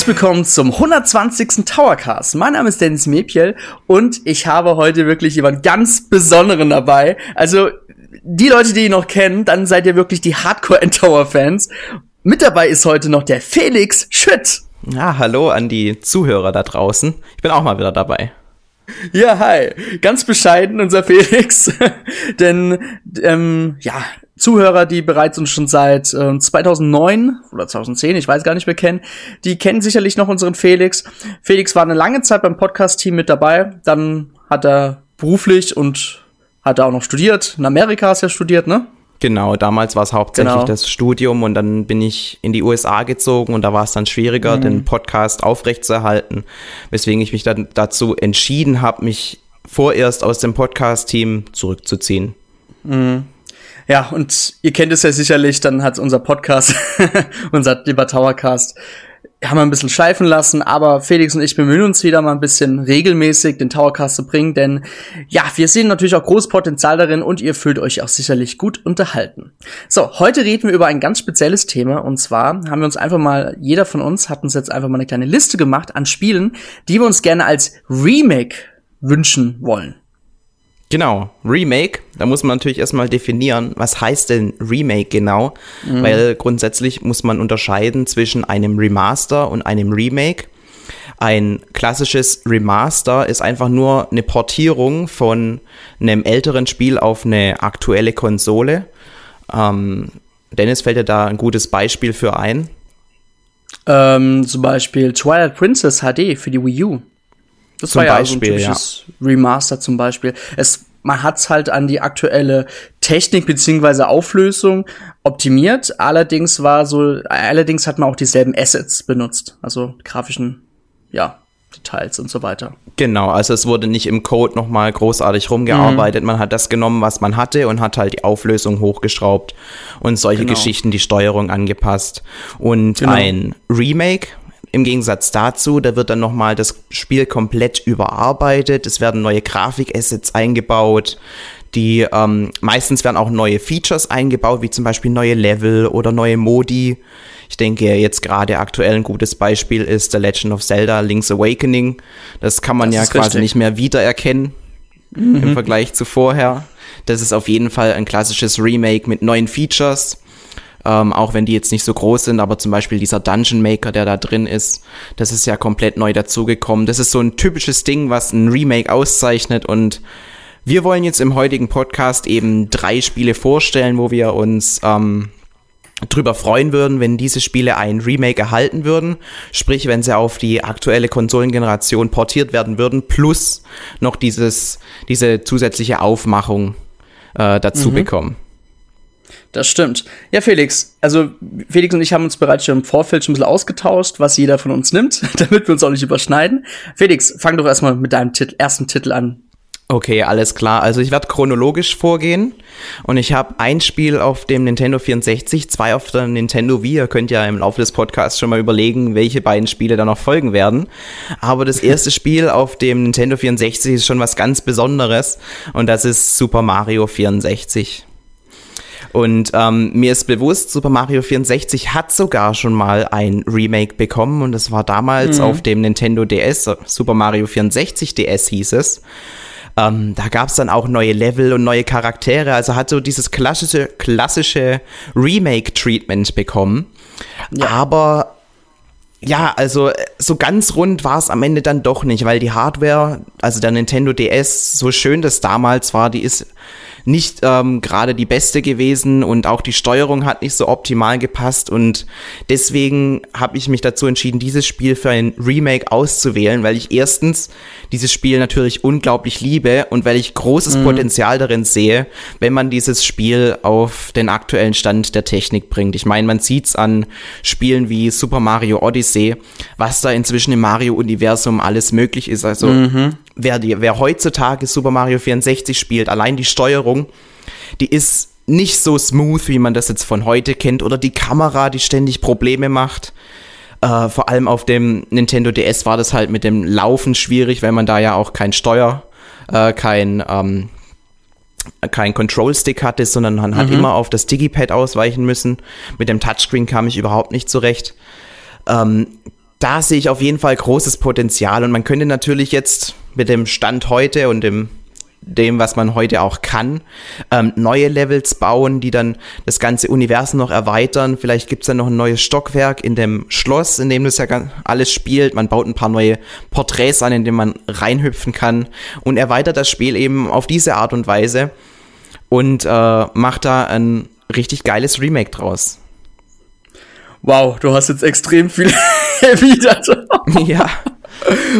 Herzlich willkommen zum 120. Towercast. Mein Name ist Dennis Mepiel und ich habe heute wirklich jemand ganz Besonderen dabei. Also die Leute, die ihn noch kennen, dann seid ihr wirklich die Hardcore-Tower-Fans. Mit dabei ist heute noch der Felix Schütt. Ja, hallo an die Zuhörer da draußen. Ich bin auch mal wieder dabei. Ja, hi. Ganz bescheiden, unser Felix. Denn, ähm, ja, Zuhörer, die bereits uns schon seit äh, 2009 oder 2010, ich weiß gar nicht mehr kennen, die kennen sicherlich noch unseren Felix. Felix war eine lange Zeit beim Podcast-Team mit dabei. Dann hat er beruflich und hat er auch noch studiert. In Amerika hast du ja studiert, ne? Genau, damals war es hauptsächlich genau. das Studium und dann bin ich in die USA gezogen und da war es dann schwieriger, mhm. den Podcast aufrechtzuerhalten, weswegen ich mich dann dazu entschieden habe, mich vorerst aus dem Podcast-Team zurückzuziehen. Mhm. Ja, und ihr kennt es ja sicherlich, dann hat unser Podcast, unser Debatauercast, haben wir ein bisschen schleifen lassen, aber Felix und ich bemühen uns wieder mal ein bisschen regelmäßig den Towercast zu bringen, denn ja, wir sehen natürlich auch großes Potenzial darin und ihr fühlt euch auch sicherlich gut unterhalten. So, heute reden wir über ein ganz spezielles Thema und zwar haben wir uns einfach mal, jeder von uns hat uns jetzt einfach mal eine kleine Liste gemacht an Spielen, die wir uns gerne als Remake wünschen wollen. Genau, Remake, da muss man natürlich erstmal definieren, was heißt denn Remake genau, mhm. weil grundsätzlich muss man unterscheiden zwischen einem Remaster und einem Remake. Ein klassisches Remaster ist einfach nur eine Portierung von einem älteren Spiel auf eine aktuelle Konsole. Ähm, Dennis fällt dir da ein gutes Beispiel für ein. Ähm, zum Beispiel Twilight Princess HD für die Wii U. Das zum war ja Beispiel, so ein typisches ja. Remaster zum Beispiel. Es, man hat's halt an die aktuelle Technik beziehungsweise Auflösung optimiert. Allerdings war so, allerdings hat man auch dieselben Assets benutzt, also grafischen, ja, Details und so weiter. Genau, also es wurde nicht im Code nochmal großartig rumgearbeitet. Mhm. Man hat das genommen, was man hatte und hat halt die Auflösung hochgeschraubt und solche genau. Geschichten, die Steuerung angepasst. Und genau. ein Remake im Gegensatz dazu, da wird dann nochmal das Spiel komplett überarbeitet. Es werden neue Grafikassets eingebaut. Die ähm, meistens werden auch neue Features eingebaut, wie zum Beispiel neue Level oder neue Modi. Ich denke jetzt gerade aktuell ein gutes Beispiel ist The Legend of Zelda Link's Awakening. Das kann man das ja quasi richtig. nicht mehr wiedererkennen mhm. im Vergleich zu vorher. Das ist auf jeden Fall ein klassisches Remake mit neuen Features. Ähm, auch wenn die jetzt nicht so groß sind, aber zum Beispiel dieser Dungeon Maker, der da drin ist, das ist ja komplett neu dazugekommen. Das ist so ein typisches Ding, was ein Remake auszeichnet und wir wollen jetzt im heutigen Podcast eben drei Spiele vorstellen, wo wir uns ähm, drüber freuen würden, wenn diese Spiele ein Remake erhalten würden. Sprich, wenn sie auf die aktuelle Konsolengeneration portiert werden würden, plus noch dieses, diese zusätzliche Aufmachung äh, dazu mhm. bekommen. Das stimmt. Ja, Felix, also Felix und ich haben uns bereits schon im Vorfeld schon ein bisschen ausgetauscht, was jeder von uns nimmt, damit wir uns auch nicht überschneiden. Felix, fang doch erstmal mit deinem Titel, ersten Titel an. Okay, alles klar. Also ich werde chronologisch vorgehen und ich habe ein Spiel auf dem Nintendo 64, zwei auf der Nintendo Wii. Ihr könnt ja im Laufe des Podcasts schon mal überlegen, welche beiden Spiele da noch folgen werden. Aber das erste Spiel auf dem Nintendo 64 ist schon was ganz Besonderes und das ist Super Mario 64. Und ähm, mir ist bewusst, Super Mario 64 hat sogar schon mal ein Remake bekommen und das war damals mhm. auf dem Nintendo DS, Super Mario 64 DS hieß es. Ähm, da gab es dann auch neue Level und neue Charaktere, also hat so dieses klassische, klassische Remake-Treatment bekommen. Ja. Aber ja, also so ganz rund war es am Ende dann doch nicht, weil die Hardware, also der Nintendo DS, so schön das damals war, die ist nicht ähm, gerade die beste gewesen und auch die Steuerung hat nicht so optimal gepasst und deswegen habe ich mich dazu entschieden, dieses Spiel für ein Remake auszuwählen, weil ich erstens dieses Spiel natürlich unglaublich liebe und weil ich großes mhm. Potenzial darin sehe, wenn man dieses Spiel auf den aktuellen Stand der Technik bringt. Ich meine, man sieht's an Spielen wie Super Mario Odyssey, was da inzwischen im Mario-Universum alles möglich ist. Also mhm wer, die, wer heutzutage Super Mario 64 spielt, allein die Steuerung, die ist nicht so smooth, wie man das jetzt von heute kennt, oder die Kamera, die ständig Probleme macht. Äh, vor allem auf dem Nintendo DS war das halt mit dem Laufen schwierig, weil man da ja auch kein Steuer, äh, kein, ähm, kein Control-Stick hatte, sondern man mhm. hat immer auf das Digipad ausweichen müssen. Mit dem Touchscreen kam ich überhaupt nicht zurecht. Ähm, da sehe ich auf jeden Fall großes Potenzial und man könnte natürlich jetzt mit dem Stand heute und dem dem, was man heute auch kann, ähm, neue Levels bauen, die dann das ganze Universum noch erweitern. Vielleicht gibt's dann noch ein neues Stockwerk in dem Schloss, in dem das ja alles spielt. Man baut ein paar neue Porträts an, in denen man reinhüpfen kann und erweitert das Spiel eben auf diese Art und Weise und äh, macht da ein richtig geiles Remake draus. Wow, du hast jetzt extrem viel erwidert. ja.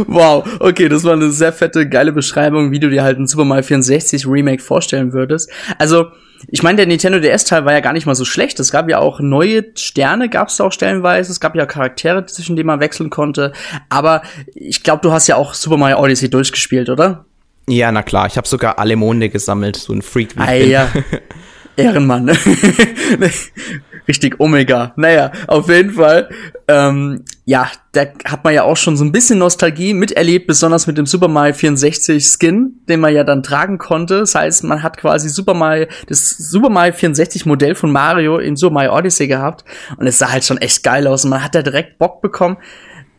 Wow, okay, das war eine sehr fette, geile Beschreibung, wie du dir halt ein Super Mario 64 Remake vorstellen würdest. Also, ich meine, der Nintendo DS-Teil war ja gar nicht mal so schlecht. Es gab ja auch neue Sterne, gab es auch stellenweise. Es gab ja Charaktere, zwischen denen man wechseln konnte. Aber ich glaube, du hast ja auch Super Mario Odyssey durchgespielt, oder? Ja, na klar. Ich habe sogar alle Monde gesammelt, so ein Freak wie ah, ja. Ehrenmann. Richtig Omega. Naja, auf jeden Fall. Ähm, ja, da hat man ja auch schon so ein bisschen Nostalgie miterlebt, besonders mit dem Super Mario 64 Skin, den man ja dann tragen konnte. Das heißt, man hat quasi Super Mario, das Super Mario 64 Modell von Mario in Super Mario Odyssey gehabt. Und es sah halt schon echt geil aus. Und man hat da direkt Bock bekommen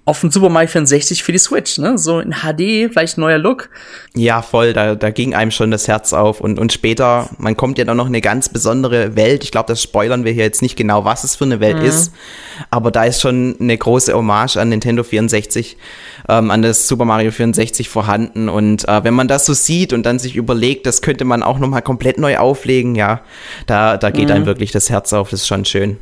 auf den Super Mario 64 für die Switch, ne? So in HD, vielleicht neuer Look. Ja, voll, da, da ging einem schon das Herz auf. Und, und später, man kommt ja dann noch eine ganz besondere Welt. Ich glaube, das spoilern wir hier jetzt nicht genau, was es für eine Welt mhm. ist. Aber da ist schon eine große Hommage an Nintendo 64, ähm, an das Super Mario 64 vorhanden. Und äh, wenn man das so sieht und dann sich überlegt, das könnte man auch nochmal komplett neu auflegen, ja, da, da geht mhm. einem wirklich das Herz auf. Das ist schon schön.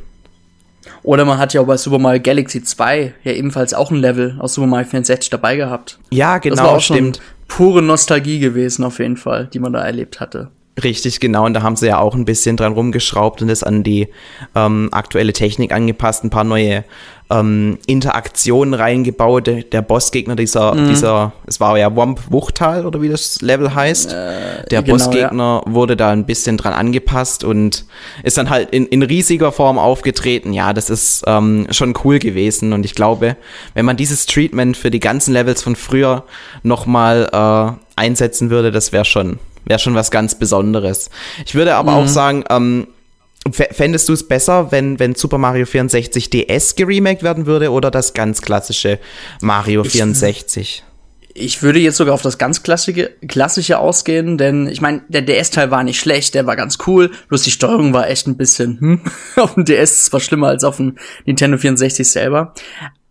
Oder man hat ja auch bei Super Mario Galaxy 2 ja ebenfalls auch ein Level aus Super Mario 64 dabei gehabt. Ja, genau, das war auch stimmt. pure Nostalgie gewesen auf jeden Fall, die man da erlebt hatte. Richtig, genau. Und da haben sie ja auch ein bisschen dran rumgeschraubt und es an die ähm, aktuelle Technik angepasst, ein paar neue ähm, Interaktionen reingebaut. Der Bossgegner dieser, mhm. dieser, es war ja Womp Wuchtal oder wie das Level heißt. Äh, der genau, Bossgegner ja. wurde da ein bisschen dran angepasst und ist dann halt in, in riesiger Form aufgetreten. Ja, das ist ähm, schon cool gewesen und ich glaube, wenn man dieses Treatment für die ganzen Levels von früher nochmal äh, einsetzen würde, das wäre schon, wäre schon was ganz Besonderes. Ich würde aber mhm. auch sagen, ähm, Fändest du es besser, wenn, wenn Super Mario 64 DS geremaked werden würde oder das ganz klassische Mario 64? Ich, würde jetzt sogar auf das ganz klassische, klassische ausgehen, denn ich meine, der DS-Teil war nicht schlecht, der war ganz cool, bloß die Steuerung war echt ein bisschen, hm, auf dem DS war schlimmer als auf dem Nintendo 64 selber.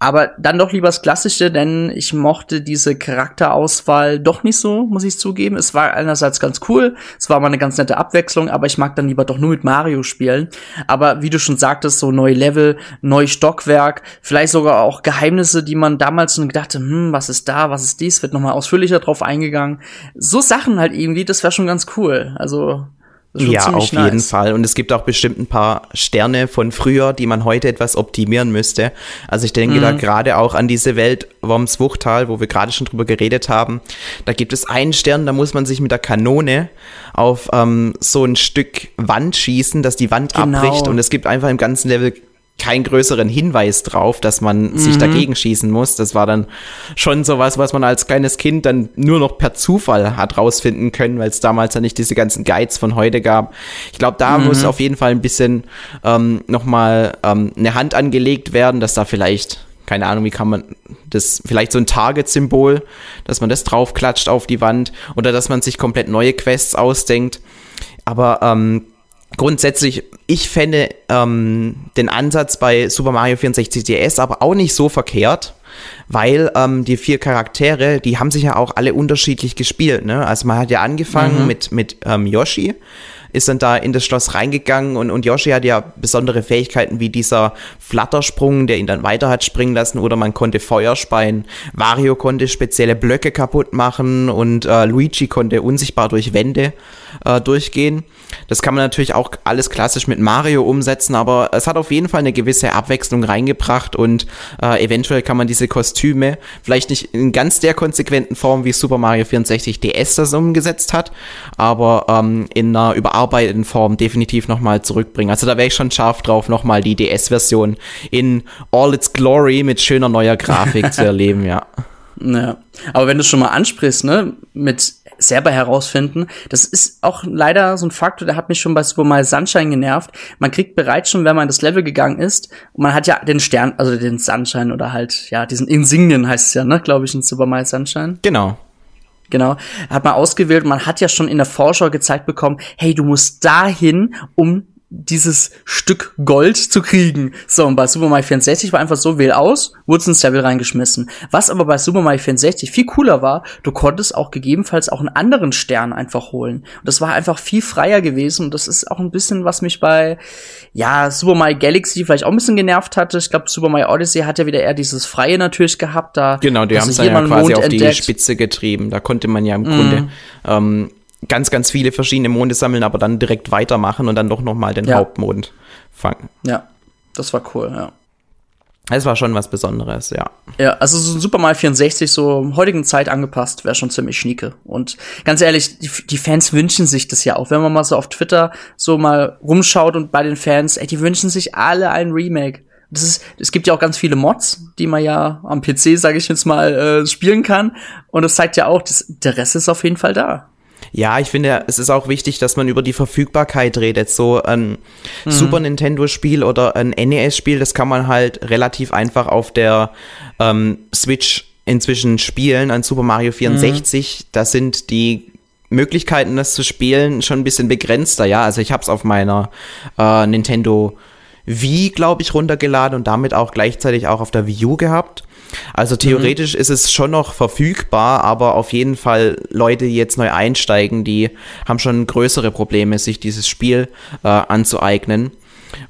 Aber dann doch lieber das Klassische, denn ich mochte diese Charakterauswahl doch nicht so, muss ich zugeben. Es war einerseits ganz cool, es war mal eine ganz nette Abwechslung, aber ich mag dann lieber doch nur mit Mario spielen. Aber wie du schon sagtest, so neue Level, neu Stockwerk, vielleicht sogar auch Geheimnisse, die man damals schon gedacht hat, hm, was ist da, was ist dies, wird nochmal ausführlicher drauf eingegangen. So Sachen halt irgendwie, das wäre schon ganz cool. Also ja, auf nice. jeden Fall. Und es gibt auch bestimmt ein paar Sterne von früher, die man heute etwas optimieren müsste. Also ich denke mhm. da gerade auch an diese Welt Worms Wuchtal, wo wir gerade schon drüber geredet haben. Da gibt es einen Stern, da muss man sich mit der Kanone auf ähm, so ein Stück Wand schießen, dass die Wand genau. abbricht. Und es gibt einfach im ganzen Level keinen größeren Hinweis drauf, dass man mhm. sich dagegen schießen muss. Das war dann schon sowas, was man als kleines Kind dann nur noch per Zufall hat rausfinden können, weil es damals ja nicht diese ganzen Guides von heute gab. Ich glaube, da mhm. muss auf jeden Fall ein bisschen ähm, nochmal ähm, eine Hand angelegt werden, dass da vielleicht keine Ahnung, wie kann man das, vielleicht so ein Target-Symbol, dass man das draufklatscht auf die Wand oder dass man sich komplett neue Quests ausdenkt. Aber ähm, grundsätzlich, ich fände ähm, den Ansatz bei Super Mario 64 DS aber auch nicht so verkehrt, weil ähm, die vier Charaktere, die haben sich ja auch alle unterschiedlich gespielt. Ne? Also man hat ja angefangen mhm. mit, mit ähm, Yoshi, ist dann da in das Schloss reingegangen und, und Yoshi hat ja besondere Fähigkeiten wie dieser Flattersprung, der ihn dann weiter hat springen lassen oder man konnte Feuer speien. Wario konnte spezielle Blöcke kaputt machen und äh, Luigi konnte unsichtbar durch Wände äh, durchgehen. Das kann man natürlich auch alles klassisch mit Mario umsetzen, aber es hat auf jeden Fall eine gewisse Abwechslung reingebracht und äh, eventuell kann man diese Kostüme vielleicht nicht in ganz der konsequenten Form wie Super Mario 64 DS das umgesetzt hat, aber ähm, in einer überarbeiteten Form definitiv nochmal zurückbringen. Also da wäre ich schon scharf drauf, nochmal die DS-Version in all its glory mit schöner neuer Grafik zu erleben, ja. Ja. Aber wenn du schon mal ansprichst, ne, mit selber herausfinden. Das ist auch leider so ein Faktor, der hat mich schon bei Super Mario Sunshine genervt. Man kriegt bereits schon, wenn man das Level gegangen ist, und man hat ja den Stern, also den Sunshine oder halt, ja, diesen Insignien heißt es ja, ne, glaube ich, in Super Mario Sunshine. Genau. Genau. Hat man ausgewählt. Man hat ja schon in der Vorschau gezeigt bekommen, hey, du musst dahin, um dieses Stück Gold zu kriegen. So, und bei Super Mario 64 war einfach so, wähl aus, wurde ins Level reingeschmissen. Was aber bei Super Mario 64 viel cooler war, du konntest auch gegebenenfalls auch einen anderen Stern einfach holen. Und das war einfach viel freier gewesen und das ist auch ein bisschen, was mich bei, ja, Super Mario Galaxy vielleicht auch ein bisschen genervt hatte. Ich glaube, Super Mario Odyssey hat ja wieder eher dieses Freie natürlich gehabt, da. Genau, die haben es ja quasi auf entdeckt. die Spitze getrieben. Da konnte man ja im mm. Grunde, ähm, ganz, ganz viele verschiedene Monde sammeln, aber dann direkt weitermachen und dann doch noch mal den ja. Hauptmond fangen. Ja, das war cool, ja. Es war schon was Besonderes, ja. Ja, also so ein Super Mario 64 so heutigen Zeit angepasst wäre schon ziemlich schnieke. Und ganz ehrlich, die, die, Fans wünschen sich das ja auch. Wenn man mal so auf Twitter so mal rumschaut und bei den Fans, ey, die wünschen sich alle ein Remake. Das ist, es gibt ja auch ganz viele Mods, die man ja am PC, sage ich jetzt mal, äh, spielen kann. Und das zeigt ja auch, das, der Rest ist auf jeden Fall da. Ja, ich finde, es ist auch wichtig, dass man über die Verfügbarkeit redet. So ein mhm. Super Nintendo-Spiel oder ein NES-Spiel, das kann man halt relativ einfach auf der ähm, Switch inzwischen spielen. Ein Super Mario 64, mhm. da sind die Möglichkeiten, das zu spielen, schon ein bisschen begrenzter. Ja, also ich habe es auf meiner äh, Nintendo Wii, glaube ich, runtergeladen und damit auch gleichzeitig auch auf der Wii U gehabt. Also theoretisch mhm. ist es schon noch verfügbar, aber auf jeden Fall Leute, die jetzt neu einsteigen, die haben schon größere Probleme, sich dieses Spiel äh, anzueignen.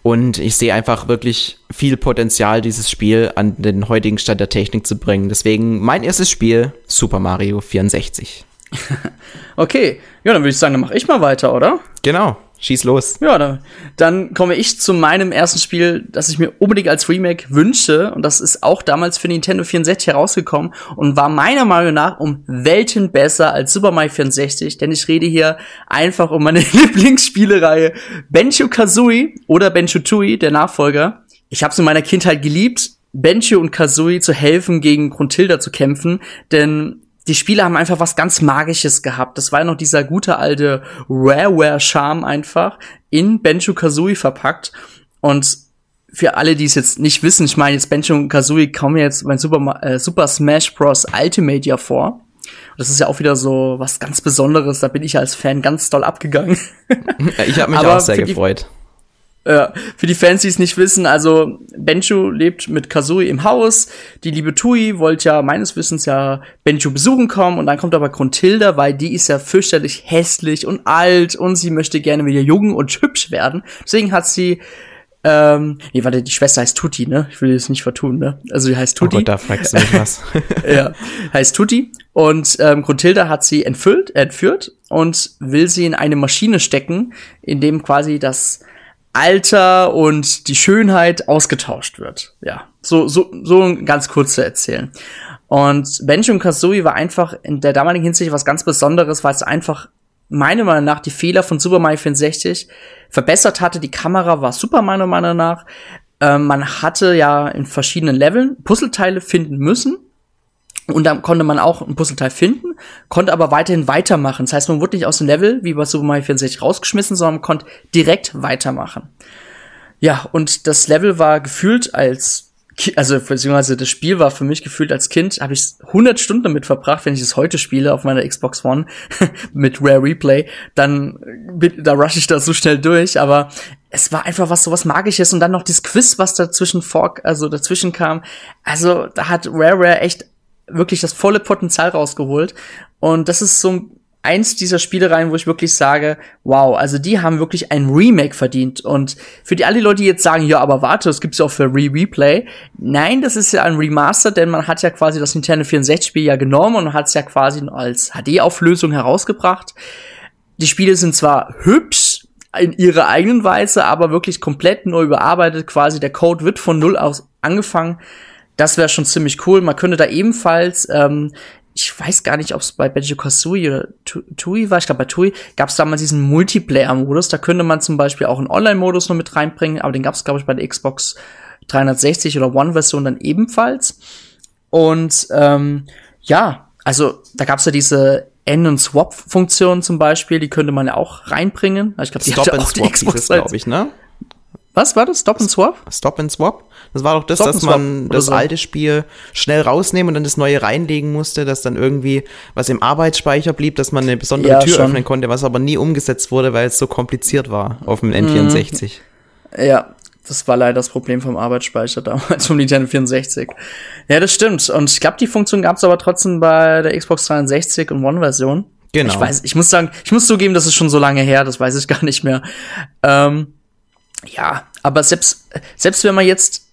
Und ich sehe einfach wirklich viel Potenzial, dieses Spiel an den heutigen Stand der Technik zu bringen. Deswegen mein erstes Spiel, Super Mario 64. okay, ja, dann würde ich sagen, dann mache ich mal weiter, oder? Genau. Schieß los. Ja, dann, dann komme ich zu meinem ersten Spiel, das ich mir unbedingt als Remake wünsche. Und das ist auch damals für Nintendo 64 herausgekommen und war meiner Meinung nach um Welten besser als Super Mario 64. Denn ich rede hier einfach um meine Lieblingsspielereihe Benjo Kazooie oder Benjo Tui, der Nachfolger. Ich habe es in meiner Kindheit geliebt, Benjo und Kazooie zu helfen, gegen Gruntilda zu kämpfen. Denn die Spiele haben einfach was ganz Magisches gehabt. Das war ja noch dieser gute alte Rareware-Charme einfach in Benjo Kazooie verpackt. Und für alle, die es jetzt nicht wissen, ich meine, jetzt Benjo Kazooie kommen jetzt beim Super, äh, Super Smash Bros. Ultimate ja vor. Das ist ja auch wieder so was ganz Besonderes. Da bin ich als Fan ganz doll abgegangen. ich habe mich auch sehr gefreut. Ja, für die Fans, die es nicht wissen, also Benchu lebt mit Kazui im Haus. Die liebe Tui wollte ja meines Wissens ja Benchu besuchen kommen und dann kommt aber Gruntilda, weil die ist ja fürchterlich hässlich und alt und sie möchte gerne wieder jung und hübsch werden. Deswegen hat sie ähm, nee, warte, die Schwester heißt Tutti, ne? Ich will das nicht vertun, ne? Also die heißt Tutti. Oh Gott, da fragst du mich was. ja, heißt Tutti. Und ähm, Gruntilda hat sie entfüllt, entführt und will sie in eine Maschine stecken, in dem quasi das Alter und die Schönheit ausgetauscht wird. Ja, so, so, so ganz kurz zu erzählen. Und Benjamin Kazooie war einfach in der damaligen Hinsicht was ganz Besonderes, weil es einfach meiner Meinung nach die Fehler von Super Mario 64 verbessert hatte. Die Kamera war super meiner Meinung nach. Ähm, man hatte ja in verschiedenen Leveln Puzzleteile finden müssen und dann konnte man auch ein Puzzleteil finden, konnte aber weiterhin weitermachen. Das heißt, man wurde nicht aus dem Level wie bei Super Mario 64 rausgeschmissen, sondern man konnte direkt weitermachen. Ja, und das Level war gefühlt als also beziehungsweise das Spiel war für mich gefühlt als Kind, habe ich 100 Stunden damit verbracht, wenn ich es heute spiele auf meiner Xbox One mit Rare Replay, dann da rush ich da so schnell durch, aber es war einfach was so was Magisches und dann noch dieses Quiz, was dazwischen Fork, also dazwischen kam. Also da hat Rare Rare echt wirklich das volle Potenzial rausgeholt. Und das ist so eins dieser Spielereien, wo ich wirklich sage, wow, also die haben wirklich ein Remake verdient. Und für die alle Leute, die jetzt sagen, ja, aber warte, das gibt's ja auch für Re-Replay. Nein, das ist ja ein Remaster, denn man hat ja quasi das Nintendo 64-Spiel ja genommen und hat es ja quasi als HD-Auflösung herausgebracht. Die Spiele sind zwar hübsch in ihrer eigenen Weise, aber wirklich komplett neu überarbeitet. Quasi der Code wird von null aus angefangen. Das wäre schon ziemlich cool. Man könnte da ebenfalls, ähm, ich weiß gar nicht, ob es bei Banjo Kazooie oder Tui war. Ich glaube, bei Tui gab es damals diesen Multiplayer-Modus. Da könnte man zum Beispiel auch einen Online-Modus noch mit reinbringen, aber den gab es, glaube ich, bei der Xbox 360 oder One-Version dann ebenfalls. Und ähm, ja, also da gab es ja diese End- und Swap-Funktion zum Beispiel, die könnte man ja auch reinbringen. Ich glaube, die Stop hatte auch die Xbox glaube ich, ne? Was war das? Stop and Swap? Stop and Swap? Das war doch das, Stop dass man das so. alte Spiel schnell rausnehmen und dann das neue reinlegen musste, dass dann irgendwie was im Arbeitsspeicher blieb, dass man eine besondere Ja, Tür schon. öffnen konnte, was aber nie umgesetzt wurde, weil es so kompliziert war auf Mhm. dem N64. Ja, das war leider das Problem vom Arbeitsspeicher damals vom Nintendo 64. Ja, das stimmt. Und ich glaube, die Funktion gab es aber trotzdem bei der Xbox 360 und One-Version. Genau. Ich weiß, ich muss sagen, ich muss zugeben, das ist schon so lange her, das weiß ich gar nicht mehr. Ähm, ja, aber selbst, selbst wenn man jetzt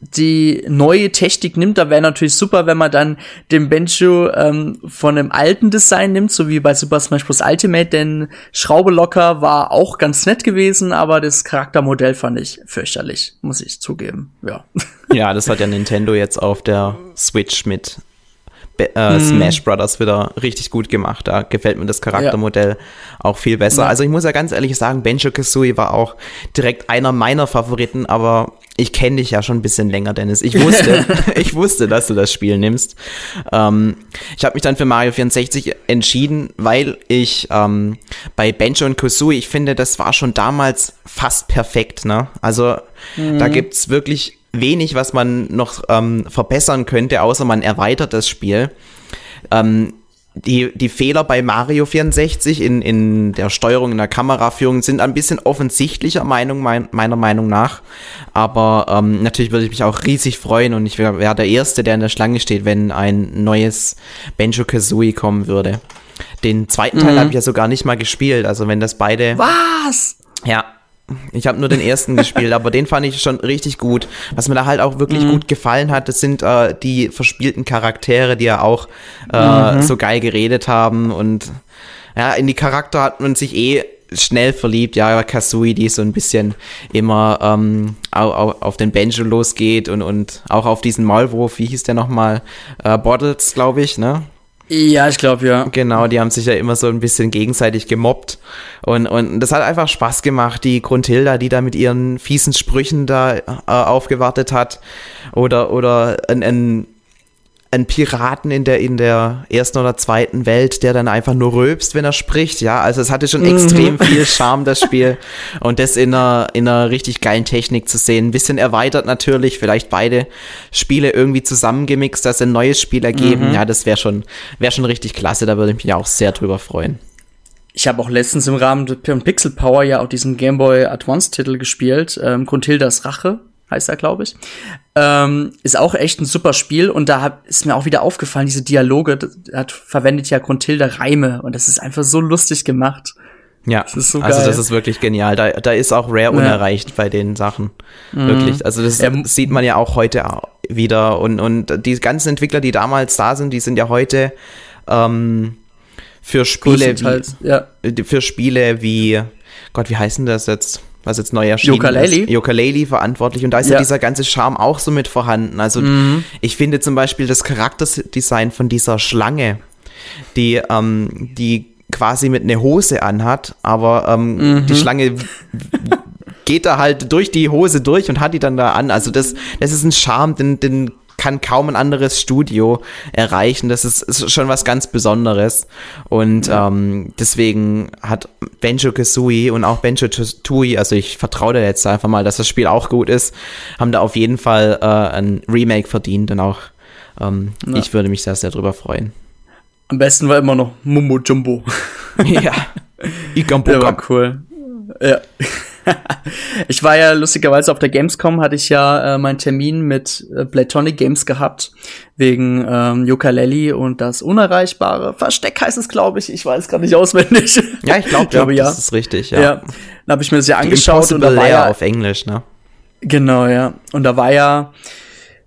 die neue Technik nimmt, da wäre natürlich super, wenn man dann den Benjo ähm, von dem alten Design nimmt, so wie bei Super Smash Bros. Ultimate, denn Schraube locker war auch ganz nett gewesen, aber das Charaktermodell fand ich fürchterlich, muss ich zugeben. Ja. Ja, das hat ja Nintendo jetzt auf der Switch mit Be Mhm. äh, Smash Brothers wieder richtig gut gemacht. Da gefällt mir das Charaktermodell auch viel besser. Ja. Also ich muss ja ganz ehrlich sagen, Benjo Kazooie war auch direkt einer meiner Favoriten, aber ich kenne dich ja schon ein bisschen länger, Dennis. Ich wusste, ich wusste, dass du das Spiel nimmst. Ähm, ich habe mich dann für Mario 64 entschieden, weil ich ähm, bei Benjo und Kazooie, ich finde, das war schon damals fast perfekt. Ne? Also da gibt's wirklich wenig, was man noch ähm, verbessern könnte, außer man erweitert das Spiel. Ähm, die, die Fehler bei Mario 64 in, in der Steuerung, in der Kameraführung sind ein bisschen offensichtlicher Meinung, mein, meiner Meinung nach. Aber ähm, natürlich würde ich mich auch riesig freuen und ich wäre wär der Erste, der in der Schlange steht, wenn ein neues Benjo Kazooie kommen würde. Den zweiten Teil habe ich ja sogar nicht mal gespielt. Also wenn das beide. Was? Ja, ich habe nur den ersten gespielt, aber den fand ich schon richtig gut. Was mir da halt auch wirklich Mhm. gut gefallen hat, das sind äh, die verspielten Charaktere, die ja auch äh, Mhm. so geil geredet haben und ja, in die Charakter hat man sich eh schnell verliebt. Ja, Kasui, die so ein bisschen immer ähm, au, au, auf den Banjo losgeht und, und auch auf diesen Maulwurf, wie hieß der nochmal? Äh, Bottles, glaube ich, ne? Ja, ich glaube ja. Genau, die haben sich ja immer so ein bisschen gegenseitig gemobbt. Und, und das hat einfach Spaß gemacht. Die Grundhilda, die da mit ihren fiesen Sprüchen da äh, aufgewartet hat. Oder, oder ein, ein, ein Piraten in der, in der ersten oder zweiten Welt, der dann einfach nur rülpst, wenn er spricht. Ja, also es hatte schon extrem viel Charme, das Spiel. Und das in einer, in einer richtig geilen Technik zu sehen. Ein bisschen erweitert natürlich, vielleicht beide Spiele irgendwie zusammengemixt, dass ein neues Spiel ergeben. Ja, das wäre schon, wäre schon richtig klasse. Da würde ich mich auch sehr drüber freuen. Ich habe auch letztens im Rahmen von Pixel Power ja auch diesen Game Boy Advance Titel gespielt. Ähm, Grundhildas Rache heißt er, glaube ich. Ähm, ist auch echt ein super Spiel und da hab, ist mir auch wieder aufgefallen, diese Dialoge, das hat verwendet ja Grundhilda Reime und das ist einfach so lustig gemacht. Ja, Das so also das ist wirklich genial. Da, da ist auch Rare unerreicht bei den Sachen. Wirklich. Also das Ja, m- sieht man ja auch heute wieder. Und, und die ganzen Entwickler, die damals da sind, die sind ja heute ähm, für Spiele Größtenteils, ja. wie, für Spiele wie, Gott, wie heißen das jetzt? Was jetzt neu erschienen Yooka-Laylee? ist? Yooka-Laylee verantwortlich. Und da ist ja. Ja. dieser ganze Charme auch so mit vorhanden. Also ich finde zum Beispiel das Charakterdesign von dieser Schlange, die, ähm, die quasi mit eine Hose anhat, aber ähm, die Schlange geht da halt durch die Hose durch und hat die dann da an. Also das, das ist ein Charme, den, den kann kaum ein anderes Studio erreichen. Das ist, ist schon was ganz Besonderes. Und ähm, deswegen hat Benjo Kazooie und auch Benjo Tui, also ich vertraue da jetzt einfach mal, dass das Spiel auch gut ist, haben da auf jeden Fall äh, ein Remake verdient und auch ähm, Ja. ich würde mich sehr, sehr drüber freuen. Am besten war immer noch Mumbo Jumbo. ja. Igam Der war cool. Ja. ich war ja lustigerweise auf der Gamescom, hatte ich ja äh, meinen Termin mit äh, Platonic Games gehabt, wegen ähm, Yooka-Laylee und das unerreichbare Versteck heißt es, glaube ich. Ich weiß gar nicht auswendig. Ja, ich glaube, glaube, ja, ja. das ist richtig, ja. ja. Dann habe ich mir das ja angeschaut und da war ja, auf Englisch, ne? Genau, ja. Und da war ja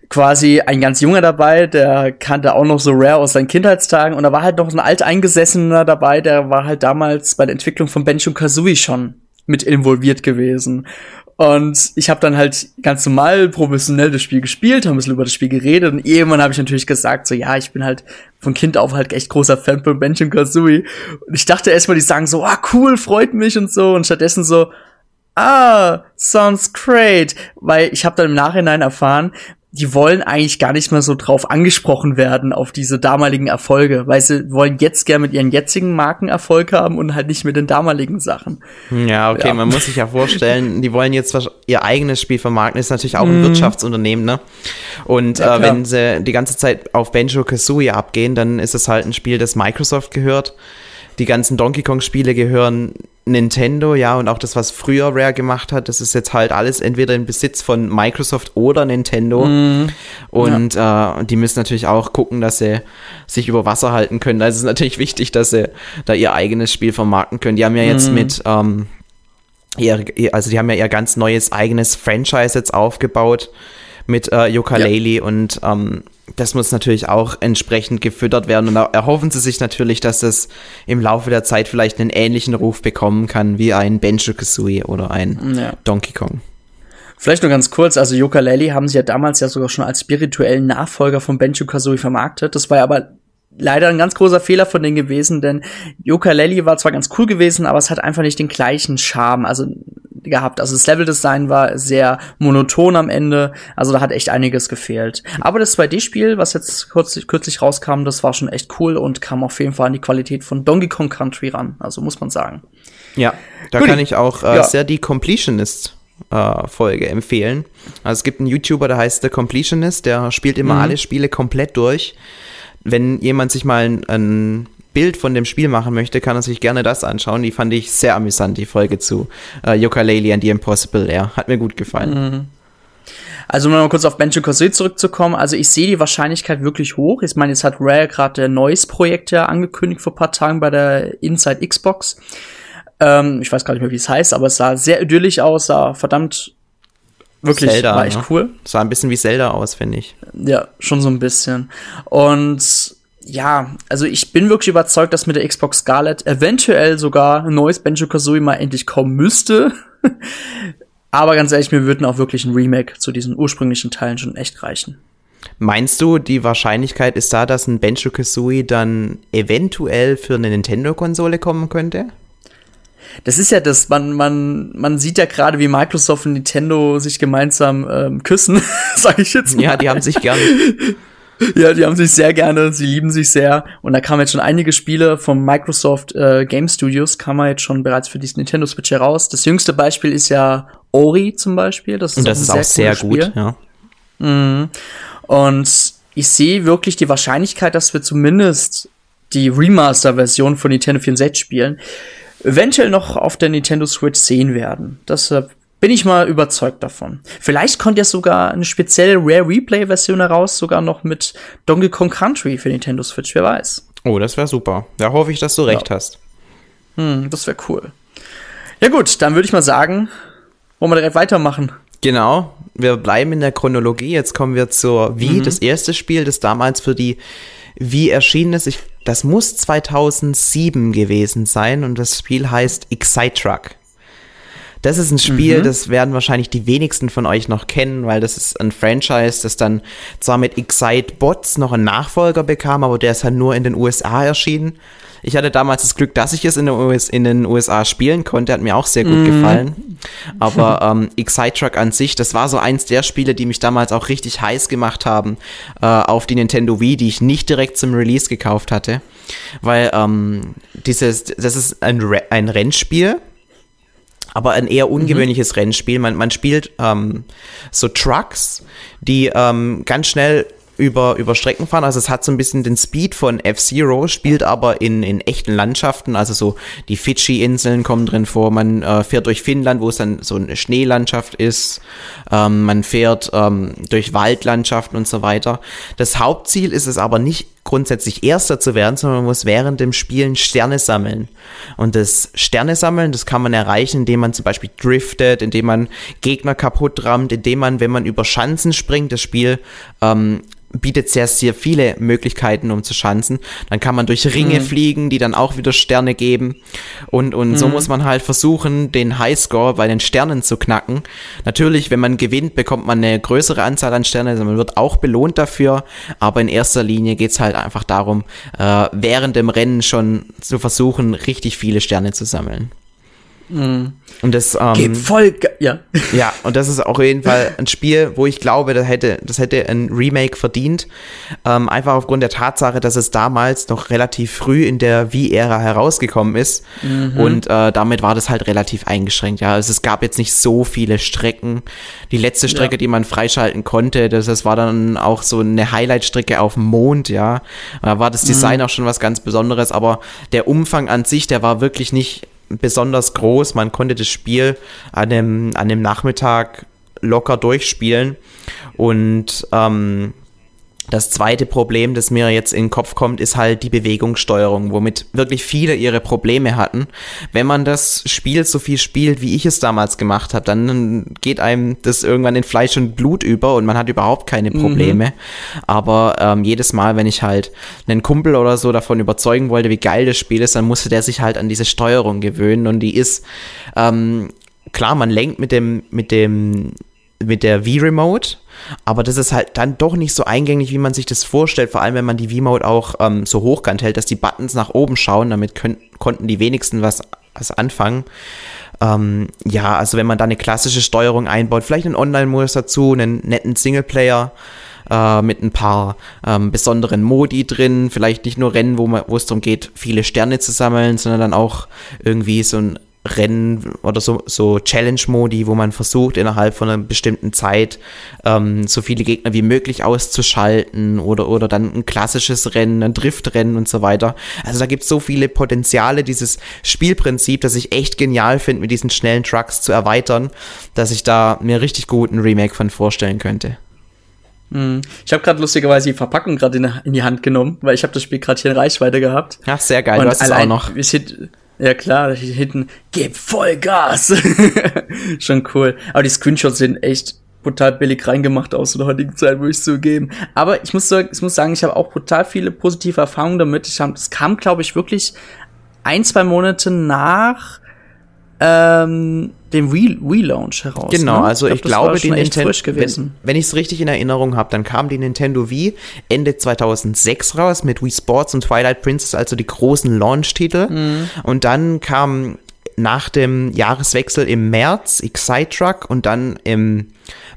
quasi ein ganz junger dabei, der kannte auch noch so Rare aus seinen Kindheitstagen und da war halt noch ein alteingesessener dabei, der war halt damals bei der Entwicklung von Benjo Kazooie schon mit involviert gewesen. Und ich habe dann halt ganz normal professionell das Spiel gespielt, haben ein bisschen über das Spiel geredet und irgendwann habe ich natürlich gesagt, so ja, ich bin halt von Kind auf halt echt großer Fan von Benjo Kazooie. Und ich dachte erstmal, die sagen so, ah cool, freut mich und so und stattdessen so, ah, sounds great, weil ich habe dann im Nachhinein erfahren, die wollen eigentlich gar nicht mehr so drauf angesprochen werden auf diese damaligen Erfolge, weil sie wollen jetzt gern mit ihren jetzigen Marken Erfolg haben und halt nicht mit den damaligen Sachen. Ja, okay, ja. man muss sich ja vorstellen, die wollen jetzt ihr eigenes Spiel vermarkten, ist natürlich auch ein mm. Wirtschaftsunternehmen, ne? Und ja, äh, wenn sie die ganze Zeit auf Banjo Kazooie abgehen, dann ist es halt ein Spiel, das Microsoft gehört. Die ganzen Donkey Kong Spiele gehören Nintendo, ja, und auch das, was früher Rare gemacht hat, das ist jetzt halt alles entweder im Besitz von Microsoft oder Nintendo. Mm, und ja. äh, die müssen natürlich auch gucken, dass sie sich über Wasser halten können. Also es ist natürlich wichtig, dass sie da ihr eigenes Spiel vermarkten können. Die haben ja jetzt mm. mit, ähm, ihr, also die haben ja ihr ganz neues eigenes Franchise jetzt aufgebaut mit äh, Ukulele ja. und ähm, das muss natürlich auch entsprechend gefüttert werden und da erhoffen sie sich natürlich, dass es im Laufe der Zeit vielleicht einen ähnlichen Ruf bekommen kann wie ein Banjo-Kazooie oder ein ja. Donkey Kong. Vielleicht nur ganz kurz, also Yooka-Laylee haben sie ja damals ja sogar schon als spirituellen Nachfolger von Banjo-Kazooie vermarktet. Das war ja aber leider ein ganz großer Fehler von denen gewesen, denn Yooka-Laylee war zwar ganz cool gewesen, aber es hat einfach nicht den gleichen Charme. Also gehabt. Also das Leveldesign war sehr monoton am Ende. Also da hat echt einiges gefehlt. Aber das 2D-Spiel, was jetzt kürzlich, kürzlich rauskam, das war schon echt cool und kam auf jeden Fall an die Qualität von Donkey Kong Country ran. Also muss man sagen. Ja, da Gut. kann ich auch äh, ja. sehr die Completionist äh, Folge empfehlen. Also es gibt einen YouTuber, der heißt The Completionist, der spielt immer mhm. alle Spiele komplett durch. Wenn jemand sich mal ein, ein Bild von dem Spiel machen möchte, kann er sich gerne das anschauen. Die fand ich sehr amüsant, die Folge zu äh, Yooka-Laylee and the Impossible Air. Hat mir gut gefallen. Mhm. Also um mal kurz auf Banjo Kazooie zurückzukommen, also ich sehe die Wahrscheinlichkeit wirklich hoch. Ich meine, jetzt hat Rare gerade der neues Projekt ja angekündigt vor paar Tagen bei der Inside Xbox. Ähm, ich weiß gar nicht mehr, wie es heißt, aber es sah sehr idyllisch aus, sah verdammt wirklich Zelda, war echt ne? cool. Sah ein bisschen wie Zelda aus, finde ich. Ja, schon so ein bisschen. Und ja, also ich bin wirklich überzeugt, dass mit der Xbox Scarlet eventuell sogar ein neues Banjo-Kazooie mal endlich kommen müsste. Aber ganz ehrlich, mir würden auch wirklich ein Remake zu diesen ursprünglichen Teilen schon echt reichen. Meinst du, die Wahrscheinlichkeit ist da, dass ein Banjo-Kazooie dann eventuell für eine Nintendo-Konsole kommen könnte? Das ist ja das, man, man, man sieht ja gerade, wie Microsoft und Nintendo sich gemeinsam ähm, küssen, sag ich jetzt mal. Ja, die haben sich gern. Ja, die haben sich sehr gerne, sie lieben sich sehr. Und da kamen jetzt schon einige Spiele vom Microsoft äh, Game Studios, kam jetzt schon bereits für die Nintendo Switch heraus. Das jüngste Beispiel ist ja Ori zum Beispiel. Das ist, Und das ist auch sehr gut, ja. Mhm. Und ich sehe wirklich die Wahrscheinlichkeit, dass wir zumindest die Remaster-Version von Nintendo 64 spielen, eventuell noch auf der Nintendo Switch sehen werden. Deshalb bin ich mal überzeugt davon. Vielleicht kommt ja sogar eine spezielle Rare Replay Version heraus, sogar noch mit Donkey Kong Country für Nintendo Switch, wer weiß. Oh, das wäre super. Da hoffe ich, dass du recht ja. hast. Hm, das wäre cool. Ja gut, dann würde ich mal sagen, wollen wir direkt weitermachen. Genau, wir bleiben in der Chronologie. Jetzt kommen wir zur Wii, mhm. das erste Spiel, das damals für die Wii erschienen ist. Ich, das muss 2007 gewesen sein und das Spiel heißt Excite Truck. Das ist ein Spiel, mhm. das werden wahrscheinlich die wenigsten von euch noch kennen, weil das ist ein Franchise, das dann zwar mit Excite Bots noch einen Nachfolger bekam, aber der ist halt nur in den USA erschienen. Ich hatte damals das Glück, dass ich es in den, US, in den USA spielen konnte, hat mir auch sehr gut mhm. gefallen. Aber ähm, Excite Truck an sich, das war so eins der Spiele, die mich damals auch richtig heiß gemacht haben äh, auf die Nintendo Wii, die ich nicht direkt zum Release gekauft hatte. Weil ähm, dieses, das ist ein, Re ein Rennspiel aber ein eher mhm. ungewöhnliches mhm. Rennspiel. Man, man spielt ähm, so Trucks, die ähm, ganz schnell über, über Strecken fahren. Also es hat so ein bisschen den Speed von F-Zero, spielt aber in, in echten Landschaften. Also so die Fidschi-Inseln kommen drin vor. Man äh, fährt durch Finnland, wo es dann so eine Schneelandschaft ist. Ähm, man fährt ähm, durch Waldlandschaften und so weiter. Das Hauptziel ist es aber nicht grundsätzlich Erster zu werden, sondern man muss während dem Spielen Sterne sammeln. Und das Sterne sammeln, das kann man erreichen, indem man zum Beispiel driftet, indem man Gegner kaputt rammt, indem man, wenn man über Schanzen springt, das Spiel ähm, bietet sehr, sehr viele Möglichkeiten, um zu schanzen. Dann kann man durch Ringe mhm. fliegen, die dann auch wieder Sterne geben. Und, und mhm. so muss man halt versuchen, den Highscore bei den Sternen zu knacken. Natürlich, wenn man gewinnt, bekommt man eine größere Anzahl an Sternen. Also man wird auch belohnt dafür. Aber in erster Linie geht's halt einfach darum, äh, während dem Rennen schon zu versuchen, richtig viele Sterne zu sammeln. Mhm. Und das ähm, Geht voll, ja. Ja, und das ist auch auf jeden Fall ein Spiel, wo ich glaube, das hätte, das hätte ein Remake verdient. Ähm, einfach aufgrund der Tatsache, dass es damals noch relativ früh in der Wii-Ära herausgekommen ist. Mhm. Und äh, damit war das halt relativ eingeschränkt. Ja, also es gab jetzt nicht so viele Strecken. Die letzte Strecke, ja. die man freischalten konnte, das, das war dann auch so eine Highlight-Strecke auf dem Mond, ja. Da war das Design mhm. auch schon was ganz Besonderes, aber der Umfang an sich, der war wirklich nicht besonders groß. Man konnte das Spiel an dem, an dem Nachmittag locker durchspielen. Und ähm, das zweite Problem, das mir jetzt in den Kopf kommt, ist halt die Bewegungssteuerung, womit wirklich viele ihre Probleme hatten. Wenn man das Spiel so viel spielt, wie ich es damals gemacht habe, dann geht einem das irgendwann in Fleisch und Blut über und man hat überhaupt keine mhm. Probleme. Mhm. Aber ähm, jedes Mal, wenn ich halt einen Kumpel oder so davon überzeugen wollte, wie geil das Spiel ist, dann musste der sich halt an diese Steuerung gewöhnen und die ist ähm, klar, man lenkt mit dem mit dem mit der V-Remote, aber das ist halt dann doch nicht so eingängig, wie man sich das vorstellt, vor allem wenn man die V-Mode auch ähm, so hochkant hält, dass die Buttons nach oben schauen, damit können, konnten die wenigsten was, was anfangen. Ähm, ja, also wenn man da eine klassische Steuerung einbaut, vielleicht einen Online-Modus dazu, einen netten Singleplayer, äh, mit ein paar ähm, besonderen Modi drin, vielleicht nicht nur Rennen, wo, wo es darum geht, viele Sterne zu sammeln, sondern dann auch irgendwie so ein Rennen oder so, so Challenge-Modi, wo man versucht, innerhalb von einer bestimmten Zeit ähm, so viele Gegner wie möglich auszuschalten oder, oder dann ein klassisches Rennen, ein Driftrennen und so weiter. Also da gibt es so viele Potenziale, dieses Spielprinzip, das ich echt genial finde, mit diesen schnellen Trucks zu erweitern, dass ich da mir richtig gut ein Remake von vorstellen könnte. Hm. Ich habe gerade lustigerweise die Verpackung gerade in, in, die Hand genommen, weil ich habe das Spiel gerade hier in Reichweite gehabt. Ach, sehr geil, und du hast es auch noch. Ja klar, hinten, gib Vollgas. Schon cool. Aber die Screenshots sehen echt brutal billig reingemacht aus in der heutigen Zeit, würde ich zugeben. Aber ich muss, ich muss sagen, ich habe auch brutal viele positive Erfahrungen damit. Ich hab, es kam, glaube ich, wirklich ein, zwei Monate nach ähm, dem Wii-Launch heraus. Genau, ne? also ich, glaub, ich glaube, die Nintendo, wenn, wenn ich es richtig in Erinnerung habe, dann kam die Nintendo Wii Ende 2006 raus mit Wii Sports und Twilight Princess, also die großen Launch-Titel. Mhm. Und dann kam nach dem Jahreswechsel im März Excite Truck und dann im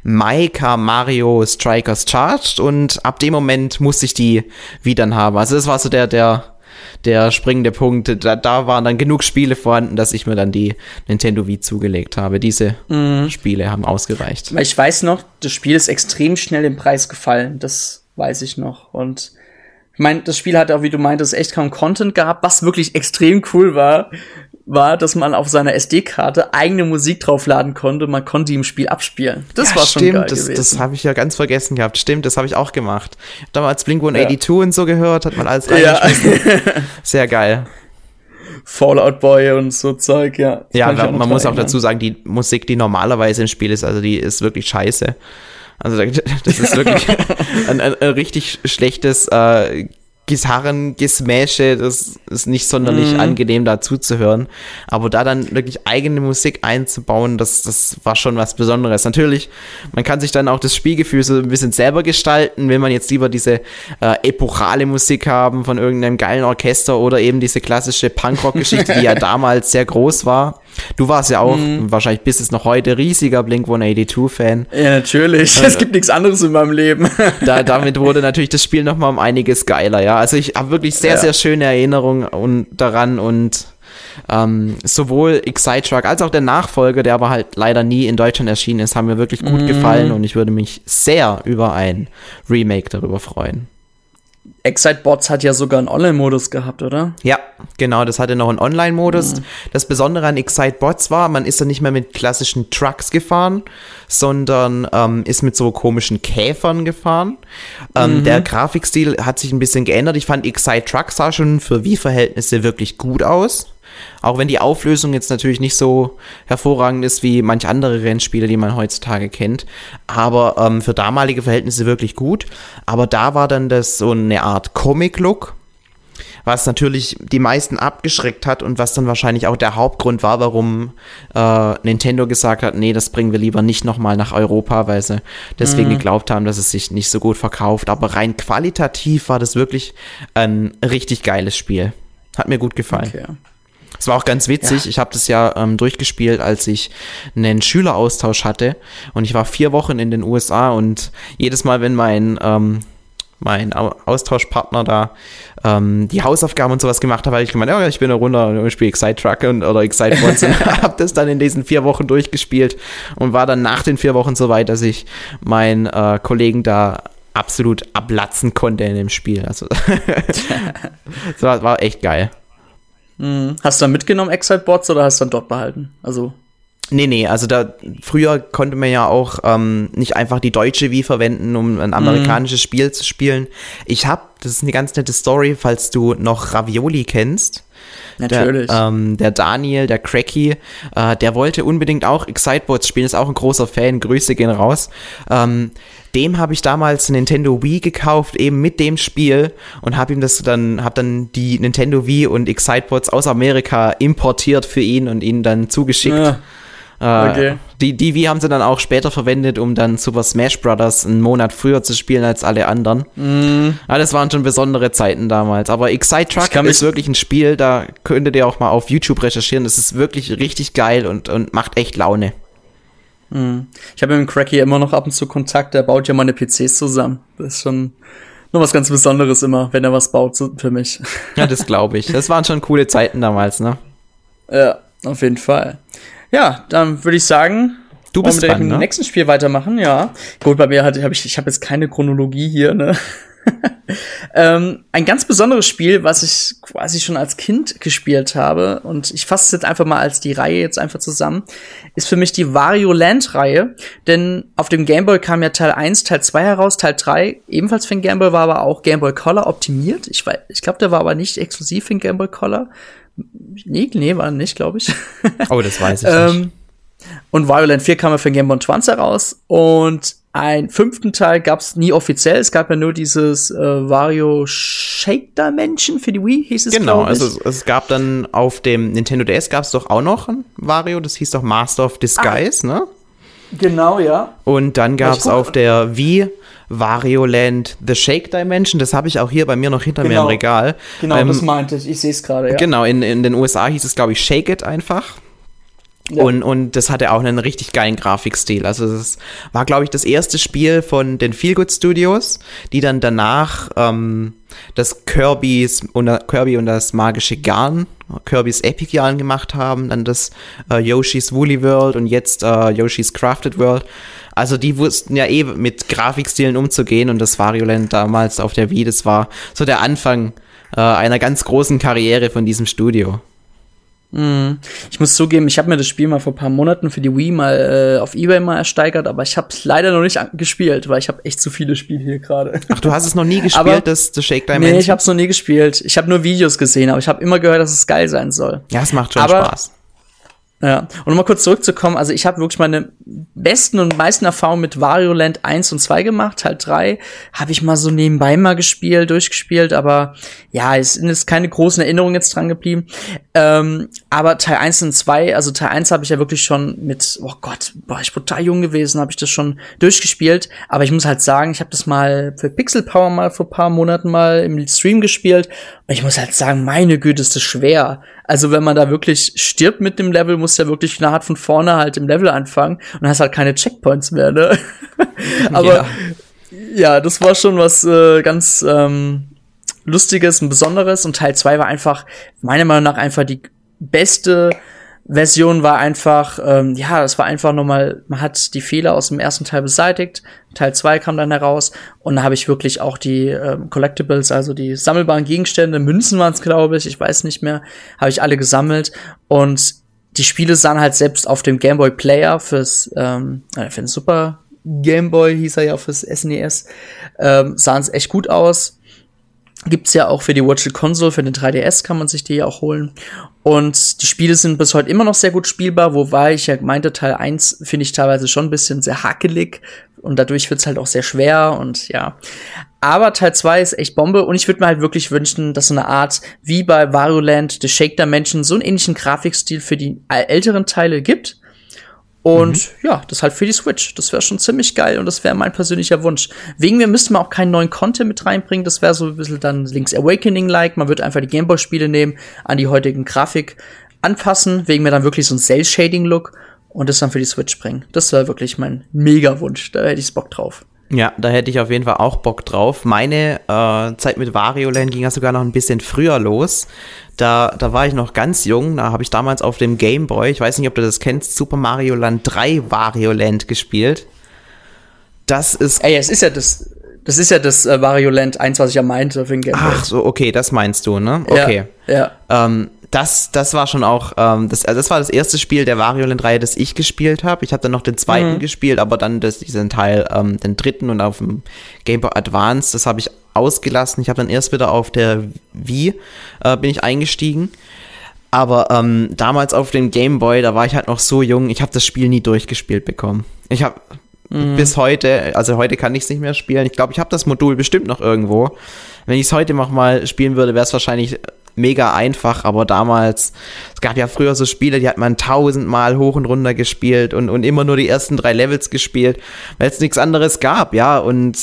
Mai kam Mario Strikers Charged und ab dem Moment musste ich die wieder haben. Also das war so der, der der springende Punkt. Da, da waren dann genug Spiele vorhanden, dass ich mir dann die Nintendo Wii zugelegt habe. Diese mhm. Spiele haben ausgereicht. Weil ich weiß noch, das Spiel ist extrem schnell im Preis gefallen. Das weiß ich noch. Und ich meine, das Spiel hat auch, wie du meintest, echt kaum Content gehabt, was wirklich extrem cool war war, dass man auf seiner SD-Karte eigene Musik draufladen konnte. Man konnte die im Spiel abspielen. Das ja, war schon stimmt, geil das, gewesen. das habe ich ja ganz vergessen gehabt. Stimmt, das habe ich auch gemacht. Damals Blink 182 ja. und so gehört, hat man alles. Ja. Sehr geil. Fallout Boy und so Zeug, ja. Ja, man, man muss auch dazu sagen, die Musik, die normalerweise im Spiel ist, also die ist wirklich scheiße. Also das ist wirklich ein, ein, ein richtig schlechtes äh, Gitarrengesmäsche, das ist nicht sonderlich mm. angenehm dazu zu hören. Aber da dann wirklich eigene Musik einzubauen, das, das war schon was Besonderes. Natürlich, man kann sich dann auch das Spielgefühl so ein bisschen selber gestalten, wenn man jetzt lieber diese äh, epochale Musik haben von irgendeinem geilen Orchester oder eben diese klassische Punkrock-Geschichte, die ja damals sehr groß war. Du warst ja auch, mm. wahrscheinlich bist es noch heute, riesiger Blink-182-Fan. Ja, natürlich. es gibt nichts anderes in meinem Leben. da, damit wurde natürlich das Spiel nochmal um einiges geiler, ja. Also ich habe wirklich sehr, ja. sehr schöne Erinnerungen und, daran und ähm, sowohl Excite Truck als auch der Nachfolger, der aber halt leider nie in Deutschland erschienen ist, haben mir wirklich gut mm. gefallen und ich würde mich sehr über ein Remake darüber freuen. Excite-Bots hat ja sogar einen Online-Modus gehabt, oder? Ja, genau, das hatte noch einen Online-Modus. Mhm. Das Besondere an Excite-Bots war, man ist dann nicht mehr mit klassischen Trucks gefahren, sondern ähm, ist mit so komischen Käfern gefahren. Ähm, mhm. Der Grafikstil hat sich ein bisschen geändert. Ich fand Excite-Truck sah schon für Wie-Verhältnisse wirklich gut aus. Auch wenn die Auflösung jetzt natürlich nicht so hervorragend ist wie manch andere Rennspiele, die man heutzutage kennt. Aber ähm, für damalige Verhältnisse wirklich gut. Aber da war dann das so eine Art Comic-Look was natürlich die meisten abgeschreckt hat und was dann wahrscheinlich auch der Hauptgrund war, warum äh, Nintendo gesagt hat, nee, das bringen wir lieber nicht nochmal nach Europa, weil sie deswegen mhm. geglaubt haben, dass es sich nicht so gut verkauft. Aber rein qualitativ war das wirklich ein richtig geiles Spiel. Hat mir gut gefallen. Okay. Es war auch ganz witzig. Ja. Ich habe das ja ähm, durchgespielt, als ich einen Schüleraustausch hatte. Und ich war vier Wochen in den USA und jedes Mal, wenn mein ähm, mein Austauschpartner da ähm, die Hausaufgaben und sowas gemacht hat, habe ich gemeint, ja, ich bin da runter und spiele Excite Truck und, oder Excite Bots und habe das dann in diesen vier Wochen durchgespielt und war dann nach den vier Wochen so weit, dass ich meinen äh, Kollegen da absolut ablatzen konnte in dem Spiel. Also das war, war echt geil. Mhm. Hast du dann mitgenommen Excite Bots oder hast du dann dort behalten? Also Nee, nee, also da früher konnte man ja auch ähm, nicht einfach die deutsche Wii verwenden, um ein amerikanisches mm. Spiel zu spielen. Ich habe, das ist eine ganz nette Story, falls du noch Ravioli kennst. Natürlich. Der, ähm, der Daniel, der Cracky, äh, der wollte unbedingt auch Excitebots spielen, ist auch ein großer Fan, Grüße gehen raus. Ähm, dem habe ich damals Nintendo Wii gekauft, eben mit dem Spiel und habe ihm das dann, habe dann die Nintendo Wii und Excitebots aus Amerika importiert für ihn und ihn dann zugeschickt. Ja. Äh, okay. Die, die Wii haben sie dann auch später verwendet, um dann Super Smash Bros. einen Monat früher zu spielen als alle anderen. Mm. Ja, das waren schon besondere Zeiten damals. Aber Excite Truck ist wirklich ein Spiel, da könntet ihr auch mal auf YouTube recherchieren. Das ist wirklich richtig geil und, und macht echt Laune. Mm. Ich habe mit dem Cracky immer noch ab und zu Kontakt, der baut ja meine PCs zusammen. Das ist schon nur was ganz Besonderes immer, wenn er was baut für mich. Ja, das glaube ich. Das waren schon coole Zeiten damals, ne? Ja, auf jeden Fall. Ja, dann würde ich sagen, du bist dran, mit dem ne? nächsten Spiel weitermachen. Ja, gut, bei mir hatte habe ich, ich habe jetzt keine Chronologie hier. Ne? ähm, ein ganz besonderes Spiel, was ich quasi schon als Kind gespielt habe und ich fasse es jetzt einfach mal als die Reihe jetzt einfach zusammen, ist für mich die Wario Land Reihe, denn auf dem Game Boy kam ja Teil 1, Teil 2 heraus, Teil 3 ebenfalls für den Game Boy war aber auch Game Boy Color optimiert. Ich weiß, ich glaube, der war aber nicht exklusiv für den Game Boy Color. Nee, nee, war nicht, glaube ich. Oh, das weiß ich ähm, nicht. Und Violent 4 kam ja für Game Boy Advance heraus. Und einen fünften Teil gab es nie offiziell. Es gab ja nur dieses äh, Wario Shake Dimension für die Wii, hieß es Genau, also es gab dann auf dem Nintendo DS gab es doch auch noch ein Wario, das hieß doch Master of Disguise, ah. ne? Genau, ja. Und dann gab es auf der Wii Wario Land The Shake Dimension. Das habe ich auch hier bei mir noch hinter genau. mir im genau. Regal. Genau, ähm, das meinte ich. Ich sehe es gerade, ja. Genau, in, in den USA hieß es, glaube ich, Shake It einfach. Ja. Und, und das hatte auch einen richtig geilen Grafikstil. Also das war, glaube ich, das erste Spiel von den Feelgood Studios, die dann danach ähm, das Kirby's und Kirby und das magische Garn, Kirby's Epic Yarn gemacht haben, dann das äh, Yoshi's Woolly World und jetzt äh, Yoshi's Crafted World. Also die wussten ja eh mit Grafikstilen umzugehen und das Varioland damals auf der Wii, das war so der Anfang äh, einer ganz großen Karriere von diesem Studio. Mhm. Ich muss zugeben, ich habe mir das Spiel mal vor ein paar Monaten für die Wii mal äh, auf Ebay mal ersteigert, aber ich habe es leider noch nicht gespielt, weil ich habe echt zu viele Spiele hier gerade. Ach, du hast es noch nie gespielt, aber, das, das Shake Dimension? Nee, ich habe es noch nie gespielt. Ich habe nur Videos gesehen, aber ich habe immer gehört, dass es geil sein soll. Ja, es macht schon aber, Spaß. Ja, und um mal kurz zurückzukommen, also ich habe wirklich meine besten und meisten Erfahrungen mit Wario Land 1 und 2 gemacht, Teil 3 habe ich mal so nebenbei mal gespielt, durchgespielt, aber ja, es ist keine großen Erinnerungen jetzt dran geblieben. Ähm, aber Teil 1 und 2, also Teil 1 habe ich ja wirklich schon mit, oh Gott, war ich brutal jung gewesen, habe ich das schon durchgespielt, aber ich muss halt sagen, ich habe das mal für Pixel Power mal vor paar Monaten mal im Stream gespielt und ich muss halt sagen, meine Güte, ist das schwer. Also wenn man da wirklich stirbt mit dem Level, muss ja wirklich knallhart von vorne halt im Level anfangen und hast halt keine Checkpoints mehr, ne? Aber ja. ja. das war schon was äh, ganz ähm, Lustiges und Besonderes und Teil 2 war einfach, meiner Meinung nach, einfach die beste Version war einfach, ähm, ja, es war einfach nochmal, man hat die Fehler aus dem ersten Teil beseitigt, Teil 2 kam dann heraus und da habe ich wirklich auch die ähm, Collectibles, also die sammelbaren Gegenstände, Münzen waren es, glaube ich, ich weiß nicht mehr, habe ich alle gesammelt und die Spiele sahen halt selbst auf dem Game Boy Player fürs, ähm, äh, für den Super Game Boy hieß er ja fürs SNES, e ähm, sahen es echt gut aus Gibt's ja auch für die Virtual Console, für den 3DS kann man sich die ja auch holen. Und die Spiele sind bis heute immer noch sehr gut spielbar, wobei ich ja meinte, Teil 1 finde ich teilweise schon ein bisschen sehr hakelig und dadurch wird's halt auch sehr schwer und ja. Aber Teil 2 ist echt Bombe und ich würde mir halt wirklich wünschen, dass so eine Art wie bei Wario Land, The Shake Dimension so einen ähnlichen Grafikstil für die älteren Teile gibt und mhm. ja, das halt für die Switch. Das wäre schon ziemlich geil und das wäre mein persönlicher Wunsch. Wegen mir müsste man auch keinen neuen Content mit reinbringen. Das wäre so ein bisschen dann Link's Awakening-like. Man würde einfach die Gameboy-Spiele nehmen, an die heutigen Grafik anpassen, wegen mir dann wirklich so ein Cell-Shading-Look und das dann für die Switch bringen. Das wäre wirklich mein Mega-Wunsch. Da hätte ich Bock drauf. Ja, da hätte ich auf jeden Fall auch Bock drauf. Meine äh, Zeit mit Wario Land ging ja sogar noch ein bisschen früher los. Da, da war ich noch ganz jung. Da habe ich damals auf dem Game Boy, ich weiß nicht, ob du das kennst, Super Mario Land 3 Wario Land gespielt. Das ist. Ey, es ist ja das. Das ist ja das äh, Wario Land 1, was ich ja meinte für den Game Boy. Ach so, okay, das meinst du, ne? Okay. Ja. ja. Ähm, das, das war schon auch, ähm, das, also das war das erste Spiel der Wario Land-Reihe, das ich gespielt habe. Ich habe dann noch den zweiten mhm. gespielt, aber dann das, diesen Teil, ähm, den dritten und auf dem Game Boy Advance, das habe ich ausgelassen. Ich habe dann erst wieder auf der Wii äh, bin ich eingestiegen. Aber ähm, damals auf dem Game Boy, da war ich halt noch so jung, ich habe das Spiel nie durchgespielt bekommen. Ich habe mhm. bis heute, also heute kann ich es nicht mehr spielen. Ich glaube, ich habe das Modul bestimmt noch irgendwo. Wenn ich es heute noch mal spielen würde, wäre es wahrscheinlich mega einfach, aber damals, es gab ja früher so Spiele, die hat man tausendmal hoch und runter gespielt und, und immer nur die ersten drei Levels gespielt, weil es nichts anderes gab, ja, und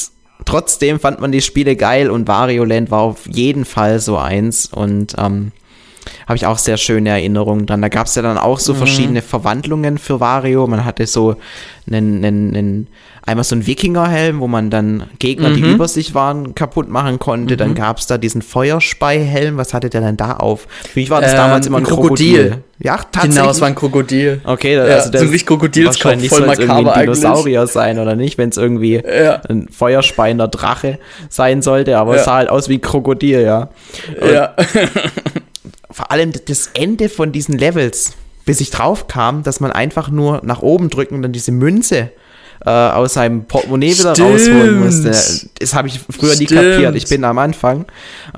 trotzdem fand man die Spiele geil und Wario Land war auf jeden Fall so eins und ähm, habe ich auch sehr schöne Erinnerungen dran. Da gab es ja dann auch so mhm. verschiedene Verwandlungen für Wario. Man hatte so einen, einen, einen einmal so einen Wikingerhelm, wo man dann Gegner, mhm. die über sich waren, kaputt machen konnte. Mhm. Dann gab es da diesen Feuerspeihelm. Was hatte der denn da auf? Für mich war das ähm, damals immer ein Krokodil. Krokodil. Ja, tatsächlich. Genau, es war ein Krokodil. Okay, also ja, das so ein richtig Krokodilskopf, voll makaber ein Dinosaurier eigentlich. sein oder nicht, wenn es irgendwie ja. ein feuerspeiender Drache sein sollte, aber ja. es sah halt aus wie ein Krokodil, ja. Und ja. vor allem das Ende von diesen Levels, bis ich drauf kam, dass man einfach nur nach oben drücken und dann diese Münze äh, aus seinem Portemonnaie wieder Stimmt. rausholen musste. Das habe ich früher Stimmt. nie kapiert. Ich bin am Anfang,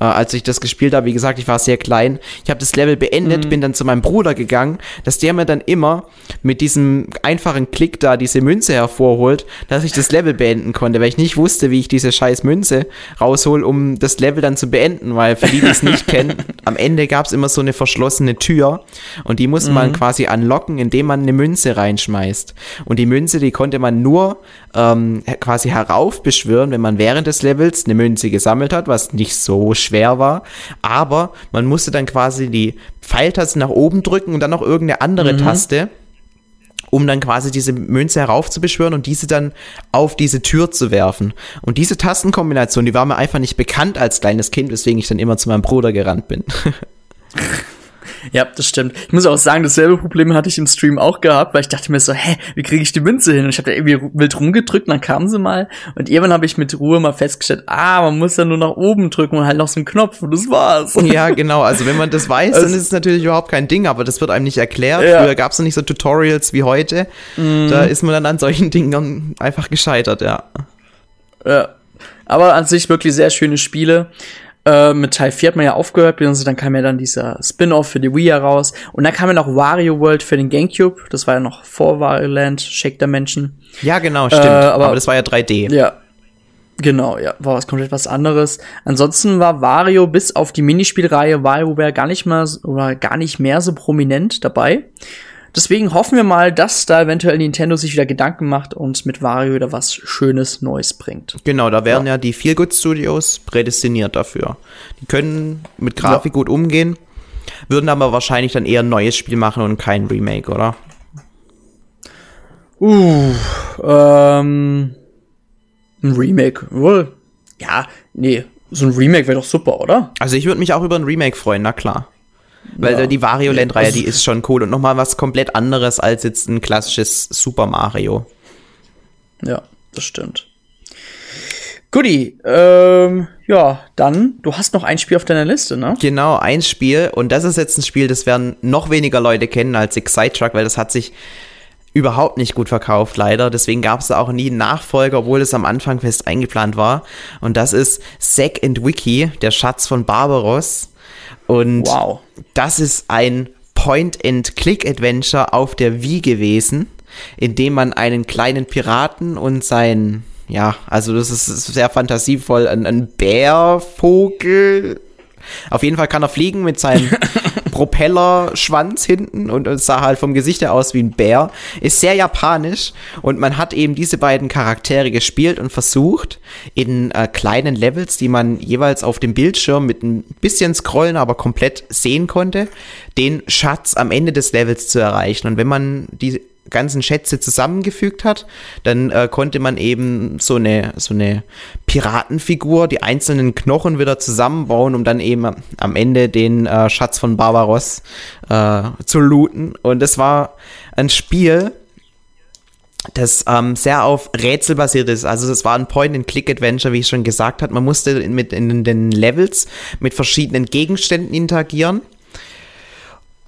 äh, als ich das gespielt habe, wie gesagt, ich war sehr klein. Ich habe das Level beendet, mhm. bin dann zu meinem Bruder gegangen, dass der mir dann immer mit diesem einfachen Klick da diese Münze hervorholt, dass ich das Level beenden konnte, weil ich nicht wusste, wie ich diese scheiß Münze raushol, um das Level dann zu beenden, weil für die, die es nicht kennen, am Ende gab es immer so eine verschlossene Tür und die musste mhm. man quasi anlocken, indem man eine Münze reinschmeißt. Und die Münze, die konnte man nur nur ähm, quasi heraufbeschwören, wenn man während des Levels eine Münze gesammelt hat, was nicht so schwer war. Aber man musste dann quasi die Pfeiltaste nach oben drücken und dann noch irgendeine andere mhm. Taste um dann quasi diese Münze heraufzubeschwören und diese dann auf diese Tür zu werfen. Und diese Tastenkombination, die war mir einfach nicht bekannt als kleines Kind, weswegen ich dann immer zu meinem Bruder gerannt bin. Ja, das stimmt. Ich muss auch sagen, dasselbe Problem hatte ich im Stream auch gehabt, weil ich dachte mir so, hä, wie kriege ich die Münze hin? Und ich habe da irgendwie wild rumgedrückt, und dann kamen sie mal. Und irgendwann habe ich mit Ruhe mal festgestellt, ah, man muss ja nur nach oben drücken und halt noch so einen Knopf und das war's. Ja, genau. Also wenn man das weiß, also, dann ist es natürlich überhaupt kein Ding, aber das wird einem nicht erklärt. Ja. Früher gab es noch nicht so Tutorials wie heute. Mm. Da ist man dann an solchen Dingen einfach gescheitert, ja. Ja. Aber an sich wirklich sehr schöne Spiele. Äh, mit Teil 4 hat man ja aufgehört, beziehungsweise dann kam ja dann dieser Spin-off für die Wii heraus. Und dann kam ja noch Wario World für den Gamecube. Das war ja noch vor Wario Land, Shake der Menschen. Ja, genau, stimmt. Äh, aber, aber das war ja 3D. Ja, Genau, ja, war was komplett was anderes. Ansonsten war Wario bis auf die Minispielreihe WarioWare gar nicht mehr oder gar nicht mehr so prominent dabei. Deswegen hoffen wir mal, dass da eventuell Nintendo sich wieder Gedanken macht und mit Wario wieder was Schönes Neues bringt. Genau, da wären ja, ja die Feelgood Studios prädestiniert dafür. Die können mit Grafik ja. gut umgehen, würden aber wahrscheinlich dann eher ein neues Spiel machen und kein Remake, oder? Uh, ähm, ein Remake, wohl. Ja, nee, so ein Remake wäre doch super, oder? Also ich würde mich auch über ein Remake freuen, na klar. Weil ja. die Wario Land-Reihe, die ist schon cool und nochmal was komplett anderes als jetzt ein klassisches Super Mario. Ja, das stimmt. Guti, ähm, ja, dann, du hast noch ein Spiel auf deiner Liste, ne? Genau, ein Spiel und das ist jetzt ein Spiel, das werden noch weniger Leute kennen als Excite Truck, weil das hat sich überhaupt nicht gut verkauft, leider. Deswegen gab es auch nie einen Nachfolger, obwohl es am Anfang fest eingeplant war. Und das ist Zack and Wiki, der Schatz von Barbaros. Und wow. das ist ein Point-and-Click-Adventure auf der Wii gewesen, in dem man einen kleinen Piraten und sein, ja, also das ist sehr fantasievoll, ein, ein Bärvogel. Auf jeden Fall kann er fliegen mit seinem Propellerschwanz hinten und es sah halt vom Gesicht her aus wie ein Bär. Ist sehr japanisch und man hat eben diese beiden Charaktere gespielt und versucht, in äh, kleinen Levels, die man jeweils auf dem Bildschirm mit ein bisschen Scrollen, aber komplett sehen konnte, den Schatz am Ende des Levels zu erreichen. Und wenn man die ganzen Schätze zusammengefügt hat, dann äh, konnte man eben so eine, so eine Piratenfigur, die einzelnen Knochen wieder zusammenbauen, um dann eben am Ende den äh, Schatz von Barbaros äh, zu looten. Und es war ein Spiel, das ähm, sehr auf Rätsel basiert ist. Also es war ein Point-and-Click-Adventure, wie ich schon gesagt habe. Man musste mit in den Levels mit verschiedenen Gegenständen interagieren.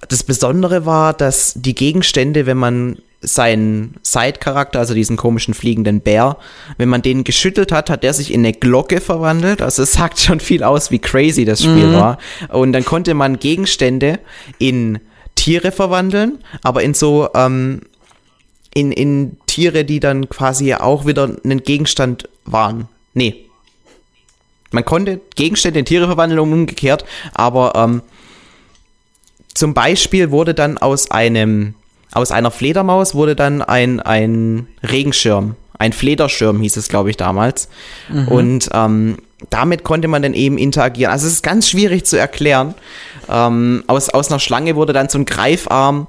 Das Besondere war, dass die Gegenstände, wenn man seinen Side-Charakter, also diesen komischen fliegenden Bär, wenn man den geschüttelt hat, hat der sich in eine Glocke verwandelt. Also es sagt schon viel aus, wie crazy das Spiel mhm. war. Und dann konnte man Gegenstände in Tiere verwandeln, aber in so, ähm, in, in Tiere, die dann quasi auch wieder ein Gegenstand waren. Nee. Man konnte Gegenstände in Tiere verwandeln und umgekehrt, aber ähm, zum Beispiel wurde dann aus einem aus einer Fledermaus wurde dann ein, ein Regenschirm. Ein Flederschirm hieß es, glaube ich, damals. Mhm. Und ähm, damit konnte man dann eben interagieren. Also es ist ganz schwierig zu erklären. Ähm, aus, aus einer Schlange wurde dann so ein Greifarm.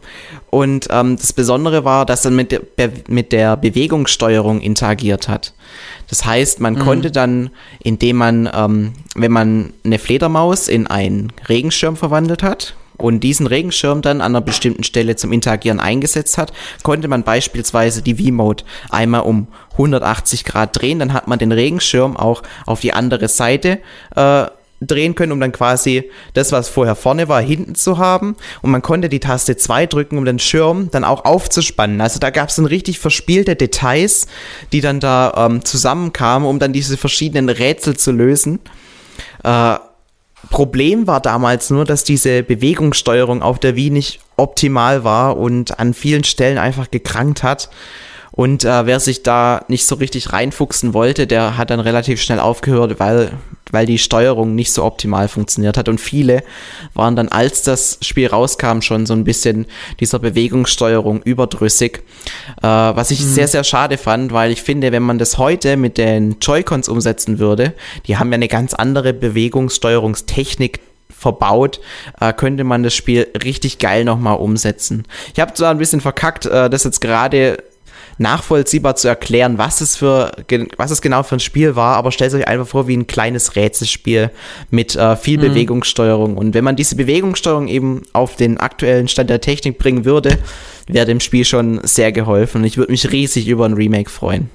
Und ähm, das Besondere war, dass er mit der, mit der Bewegungssteuerung interagiert hat. Das heißt, man mhm. konnte dann, indem man, ähm, wenn man eine Fledermaus in einen Regenschirm verwandelt hat, und diesen Regenschirm dann an einer bestimmten Stelle zum Interagieren eingesetzt hat, konnte man beispielsweise die V-Mode einmal um 180 Grad drehen, dann hat man den Regenschirm auch auf die andere Seite äh, drehen können, um dann quasi das, was vorher vorne war, hinten zu haben. Und man konnte die Taste 2 drücken, um den Schirm dann auch aufzuspannen. Also da gab es dann richtig verspielte Details, die dann da ähm, zusammenkamen, um dann diese verschiedenen Rätsel zu lösen. Äh, Problem war damals nur, dass diese Bewegungssteuerung auf der Wii nicht optimal war und an vielen Stellen einfach gekrankt hat. Und äh, wer sich da nicht so richtig reinfuchsen wollte, der hat dann relativ schnell aufgehört, weil, weil die Steuerung nicht so optimal funktioniert hat. Und viele waren dann, als das Spiel rauskam, schon so ein bisschen dieser Bewegungssteuerung überdrüssig. Äh, was ich mhm. sehr, sehr schade fand, weil ich finde, wenn man das heute mit den Joy-Cons umsetzen würde, die haben ja eine ganz andere Bewegungssteuerungstechnik verbaut, äh, könnte man das Spiel richtig geil nochmal umsetzen. Ich habe zwar ein bisschen verkackt, äh, das jetzt gerade nachvollziehbar zu erklären, was es für, was es genau für ein Spiel war, aber stellt euch einfach vor wie ein kleines Rätselspiel mit äh, viel mhm. Bewegungssteuerung. Und wenn man diese Bewegungssteuerung eben auf den aktuellen Stand der Technik bringen würde, wäre dem Spiel schon sehr geholfen. Und ich würde mich riesig über ein Remake freuen.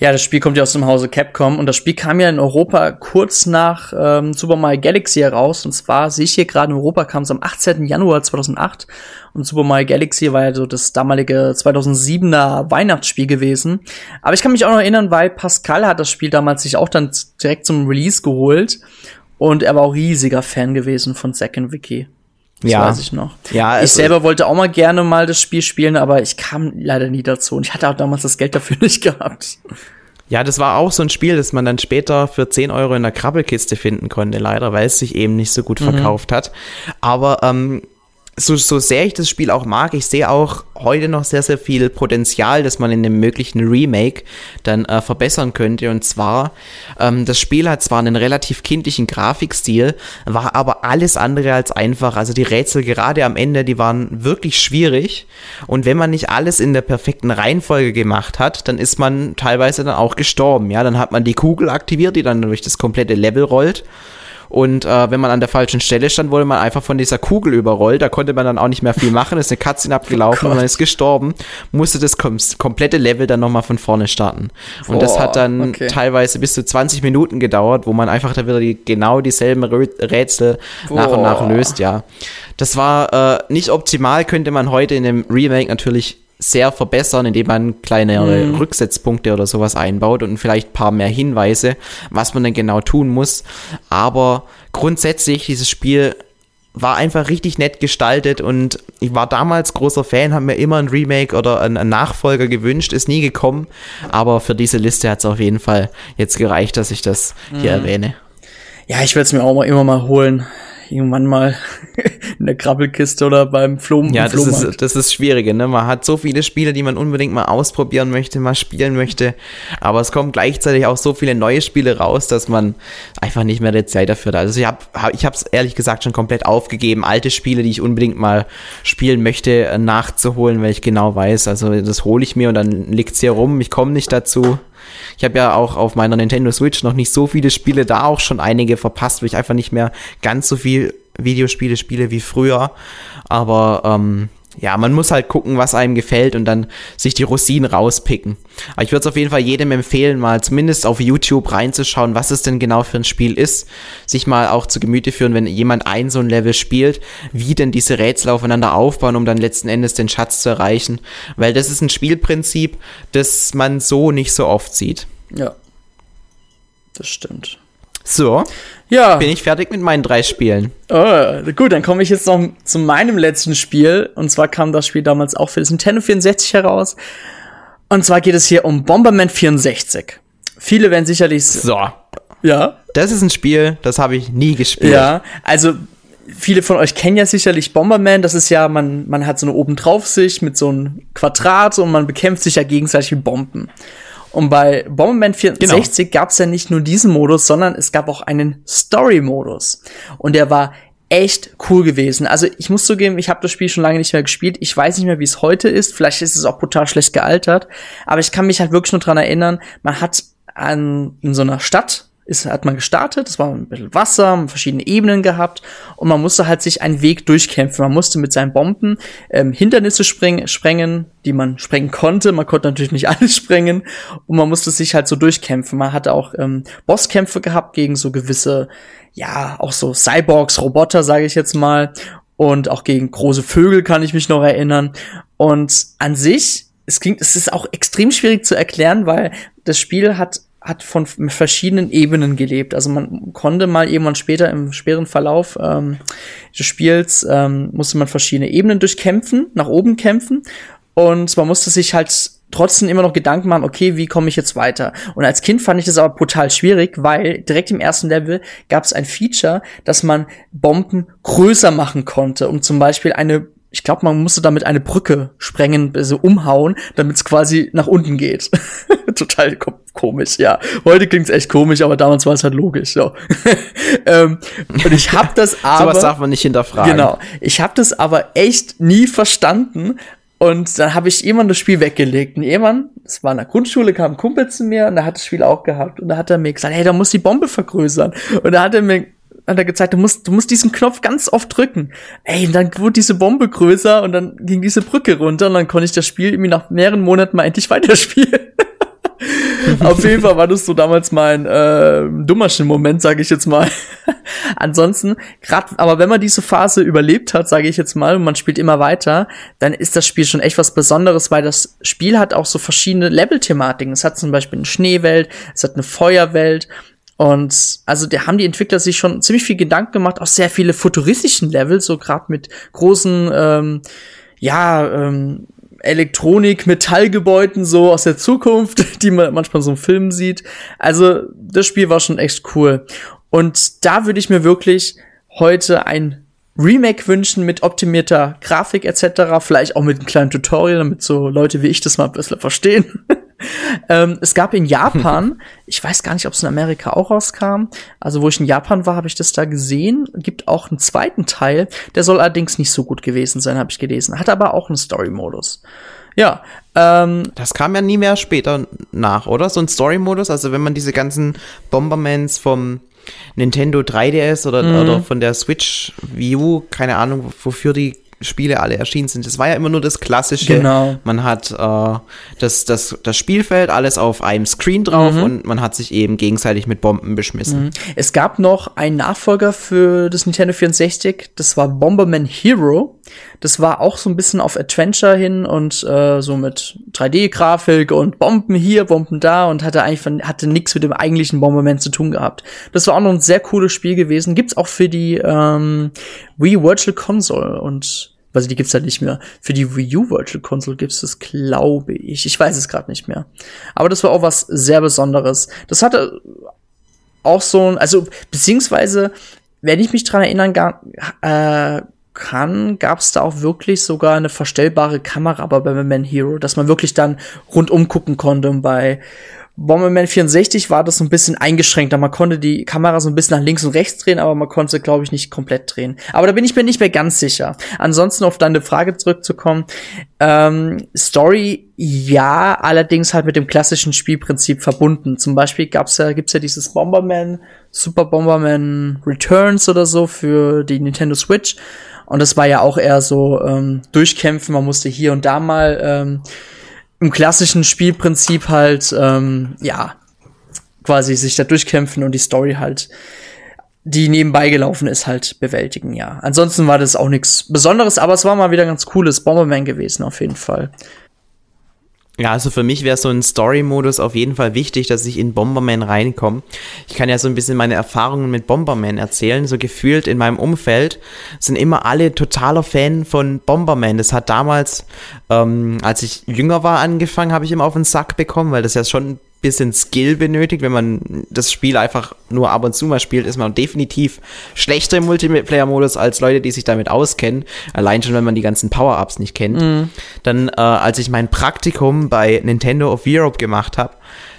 Ja, das Spiel kommt ja aus dem Hause Capcom und das Spiel kam ja in Europa kurz nach ähm, Super Mario Galaxy heraus. Und zwar sehe ich hier gerade in Europa kam es am 18. Januar 2008 und Super Mario Galaxy war ja so das damalige 2007er Weihnachtsspiel gewesen. Aber ich kann mich auch noch erinnern, weil Pascal hat das Spiel damals sich auch dann direkt zum Release geholt und er war auch riesiger Fan gewesen von Zack Wiki. Das ja. weiß ich noch. Ja, ich selber wollte auch mal gerne mal das Spiel spielen, aber ich kam leider nie dazu. Und ich hatte auch damals das Geld dafür nicht gehabt. Ja, das war auch so ein Spiel, das man dann später für 10 Euro in der Krabbelkiste finden konnte, leider, weil es sich eben nicht so gut mhm. verkauft hat. Aber ähm, so, so sehr ich das Spiel auch mag, ich sehe auch heute noch sehr, sehr viel Potenzial, das man in einem möglichen Remake dann äh, verbessern könnte. Und zwar, ähm, das Spiel hat zwar einen relativ kindlichen Grafikstil, war aber alles andere als einfach. Also die Rätsel gerade am Ende, die waren wirklich schwierig. Und wenn man nicht alles in der perfekten Reihenfolge gemacht hat, dann ist man teilweise dann auch gestorben. Ja, dann hat man die Kugel aktiviert, die dann durch das komplette Level rollt. Und äh, wenn man an der falschen Stelle stand, wurde man einfach von dieser Kugel überrollt. Da konnte man dann auch nicht mehr viel machen. Ist eine Katze abgelaufen oh und man ist gestorben. Musste das kom komplette Level dann nochmal von vorne starten. Und oh, das hat dann okay. teilweise bis zu 20 Minuten gedauert, wo man einfach da wieder die, genau dieselben Rätsel oh. nach und nach löst, ja. Das war äh, nicht optimal, könnte man heute in dem Remake natürlich sehr verbessern, indem man kleinere mhm. Rücksetzpunkte oder sowas einbaut und vielleicht ein paar mehr Hinweise, was man denn genau tun muss. Aber grundsätzlich, dieses Spiel war einfach richtig nett gestaltet und ich war damals großer Fan, habe mir immer ein Remake oder einen Nachfolger gewünscht, ist nie gekommen, aber für diese Liste hat es auf jeden Fall jetzt gereicht, dass ich das hier mhm. erwähne. Ja, ich werde es mir auch immer mal holen irgendwann mal in der Krabbelkiste oder beim Flohmarkt. Ja, das ist, das ist schwierige, ne? Man hat so viele Spiele, die man unbedingt mal ausprobieren möchte, mal spielen möchte. Aber es kommen gleichzeitig auch so viele neue Spiele raus, dass man einfach nicht mehr die Zeit dafür hat. Also ich habe ich habe es ehrlich gesagt schon komplett aufgegeben, alte Spiele, die ich unbedingt mal spielen möchte, äh, nachzuholen, weil ich genau weiß, also das hole ich mir und dann liegt's hier rum, ich komme nicht dazu. Ich habe ja auch auf meiner Nintendo Switch noch nicht so viele Spiele, da auch schon einige verpasst, weil ich einfach nicht mehr ganz so viel Videospiele spiele wie früher. Aber ähm, ja, man muss halt gucken, was einem gefällt und dann sich die Rosinen rauspicken. Aber ich würde es auf jeden Fall jedem empfehlen, mal zumindest auf YouTube reinzuschauen, was es denn genau für ein Spiel ist. Sich mal auch zu Gemüte führen, wenn jemand ein so ein Level spielt, wie denn diese Rätsel aufeinander aufbauen, um dann letzten Endes den Schatz zu erreichen. Weil das ist ein Spielprinzip, das man so nicht so oft sieht. Ja. Das stimmt. So. Ja. Bin ich fertig mit meinen drei Spielen. Oh, gut, dann komme ich jetzt noch zu meinem letzten Spiel. Und zwar kam das Spiel damals auch für das Nintendo 64 heraus. Und zwar geht es hier um Bomberman 64. Viele werden sicherlich. So. Ja. Das ist ein Spiel, das habe ich nie gespielt. Ja, also viele von euch kennen ja sicherlich Bomberman. Das ist ja, man, man hat so eine Obendrauf-Sicht mit so einem Quadrat und man bekämpft sich ja gegenseitig mit Bomben. Und bei Bomberman 64 genau. gab es ja nicht nur diesen Modus, sondern es gab auch einen Story-Modus. Und der war echt cool gewesen. Also ich muss zugeben, ich habe das Spiel schon lange nicht mehr gespielt. Ich weiß nicht mehr, wie es heute ist. Vielleicht ist es auch brutal schlecht gealtert. Aber ich kann mich halt wirklich nur dran erinnern, man hat an, in so einer Stadt ist, hat man gestartet, es war ein bisschen Wasser, verschiedene Ebenen gehabt und man musste halt sich einen Weg durchkämpfen. Man musste mit seinen Bomben ähm, Hindernisse spring, sprengen, die man sprengen konnte. Man konnte natürlich nicht alles sprengen und man musste sich halt so durchkämpfen. Man hatte auch ähm, Bosskämpfe gehabt gegen so gewisse, ja, auch so Cyborgs, Roboter, sage ich jetzt mal, und auch gegen große Vögel kann ich mich noch erinnern. Und an sich es klingt, es ist auch extrem schwierig zu erklären, weil das Spiel hat hat von verschiedenen Ebenen gelebt. Also man konnte mal irgendwann später im späteren Verlauf ähm, des Spiels ähm, musste man verschiedene Ebenen durchkämpfen, nach oben kämpfen und man musste sich halt trotzdem immer noch Gedanken machen, okay, wie komme ich jetzt weiter? Und als Kind fand ich das aber brutal schwierig, weil direkt im ersten Level gab es ein Feature, dass man Bomben größer machen konnte, um zum Beispiel eine ich glaube, man musste damit eine Brücke sprengen, also umhauen, damit es quasi nach unten geht. Total ko komisch, ja. Heute klingt's echt komisch, aber damals war es halt logisch. So. ähm, und ich habe das aber. Sowas darf man nicht hinterfragen. Genau. Ich habe das aber echt nie verstanden. Und dann habe ich irgendwann das Spiel weggelegt. Und irgendwann, das war in der Grundschule, kam ein Kumpel zu mir und der hat das Spiel auch gehabt. Und da hat er mir gesagt, hey, da muss die Bombe vergrößern. Und da hat er mir hat er gezeigt, du musst, du musst diesen Knopf ganz oft drücken. Ey, und dann wurde diese Bombe größer und dann ging diese Brücke runter und dann konnte ich das Spiel irgendwie nach mehreren Monaten mal endlich weiterspielen. Auf jeden Fall war das so damals mein äh, dummerschen Moment, sage ich jetzt mal. Ansonsten, gerade, aber wenn man diese Phase überlebt hat, sage ich jetzt mal, und man spielt immer weiter, dann ist das Spiel schon echt was Besonderes, weil das Spiel hat auch so verschiedene Level-Thematiken. Es hat zum Beispiel eine Schneewelt, es hat eine Feuerwelt und also da haben die Entwickler sich schon ziemlich viel Gedanken gemacht, auch sehr viele futuristischen Level, so gerade mit großen, ähm, ja, ähm, Elektronik, Metallgebäuden so aus der Zukunft, die man manchmal so im Film sieht. Also das Spiel war schon echt cool. Und da würde ich mir wirklich heute ein Remake wünschen mit optimierter Grafik etc. Vielleicht auch mit einem kleinen Tutorial, damit so Leute wie ich das mal ein bisschen verstehen. ähm, es gab in Japan, ich weiß gar nicht, ob es in Amerika auch rauskam, also wo ich in Japan war, habe ich das da gesehen. Gibt auch einen zweiten Teil, der soll allerdings nicht so gut gewesen sein, habe ich gelesen. Hat aber auch einen Story-Modus. Ja. Ähm, das kam ja nie mehr später nach, oder? So ein Story-Modus. Also wenn man diese ganzen Bombermans vom Nintendo 3DS oder, mhm. oder von der Switch View, keine Ahnung, wofür die Spiele alle erschienen sind. Das war ja immer nur das Klassische. Genau. Man hat äh, das, das, das Spielfeld alles auf einem Screen drauf mhm. und man hat sich eben gegenseitig mit Bomben beschmissen. Mhm. Es gab noch einen Nachfolger für das Nintendo 64, das war Bomberman Hero. Das war auch so ein bisschen auf Adventure hin und äh, so mit 3D-Grafik und Bomben hier, Bomben da und hatte eigentlich von, hatte nichts mit dem eigentlichen Bomberman zu tun gehabt. Das war auch noch ein sehr cooles Spiel gewesen. Gibt's auch für die ähm, Wii Virtual Console und also die gibt's halt nicht mehr. Für die Wii U Virtual Console gibt's das, glaube ich. Ich weiß es gerade nicht mehr. Aber das war auch was sehr Besonderes. Das hatte auch so ein, also beziehungsweise wenn ich mich dran erinnern äh, kann, gab es da auch wirklich sogar eine verstellbare Kamera bei Bomberman Hero, dass man wirklich dann rundum gucken konnte. Und bei Bomberman 64 war das so ein bisschen eingeschränkter. Man konnte die Kamera so ein bisschen nach links und rechts drehen, aber man konnte, glaube ich, nicht komplett drehen. Aber da bin ich mir nicht mehr ganz sicher. Ansonsten auf deine Frage zurückzukommen. Ähm, Story, ja, allerdings halt mit dem klassischen Spielprinzip verbunden. Zum Beispiel gab's ja, gibt's ja dieses Bomberman, Super Bomberman Returns oder so für die Nintendo Switch. Und das war ja auch eher so ähm, durchkämpfen. Man musste hier und da mal ähm, im klassischen Spielprinzip halt, ähm, ja, quasi sich da durchkämpfen und die Story halt, die nebenbei gelaufen ist, halt bewältigen, ja. Ansonsten war das auch nichts Besonderes, aber es war mal wieder ganz cooles Bomberman gewesen, auf jeden Fall. Ja, also für mich wäre so ein Story-Modus auf jeden Fall wichtig, dass ich in Bomberman reinkomme. Ich kann ja so ein bisschen meine Erfahrungen mit Bomberman erzählen. So gefühlt in meinem Umfeld sind immer alle totaler Fan von Bomberman. Das hat damals, ähm, als ich jünger war, angefangen, habe ich immer auf den Sack bekommen, weil das ja schon bisschen Skill benötigt. Wenn man das Spiel einfach nur ab und zu mal spielt, ist man definitiv schlechter im Multiplayer-Modus als Leute, die sich damit auskennen. Allein schon, wenn man die ganzen Power-Ups nicht kennt. Mhm. Dann, äh, als ich mein Praktikum bei Nintendo of Europe gemacht habe,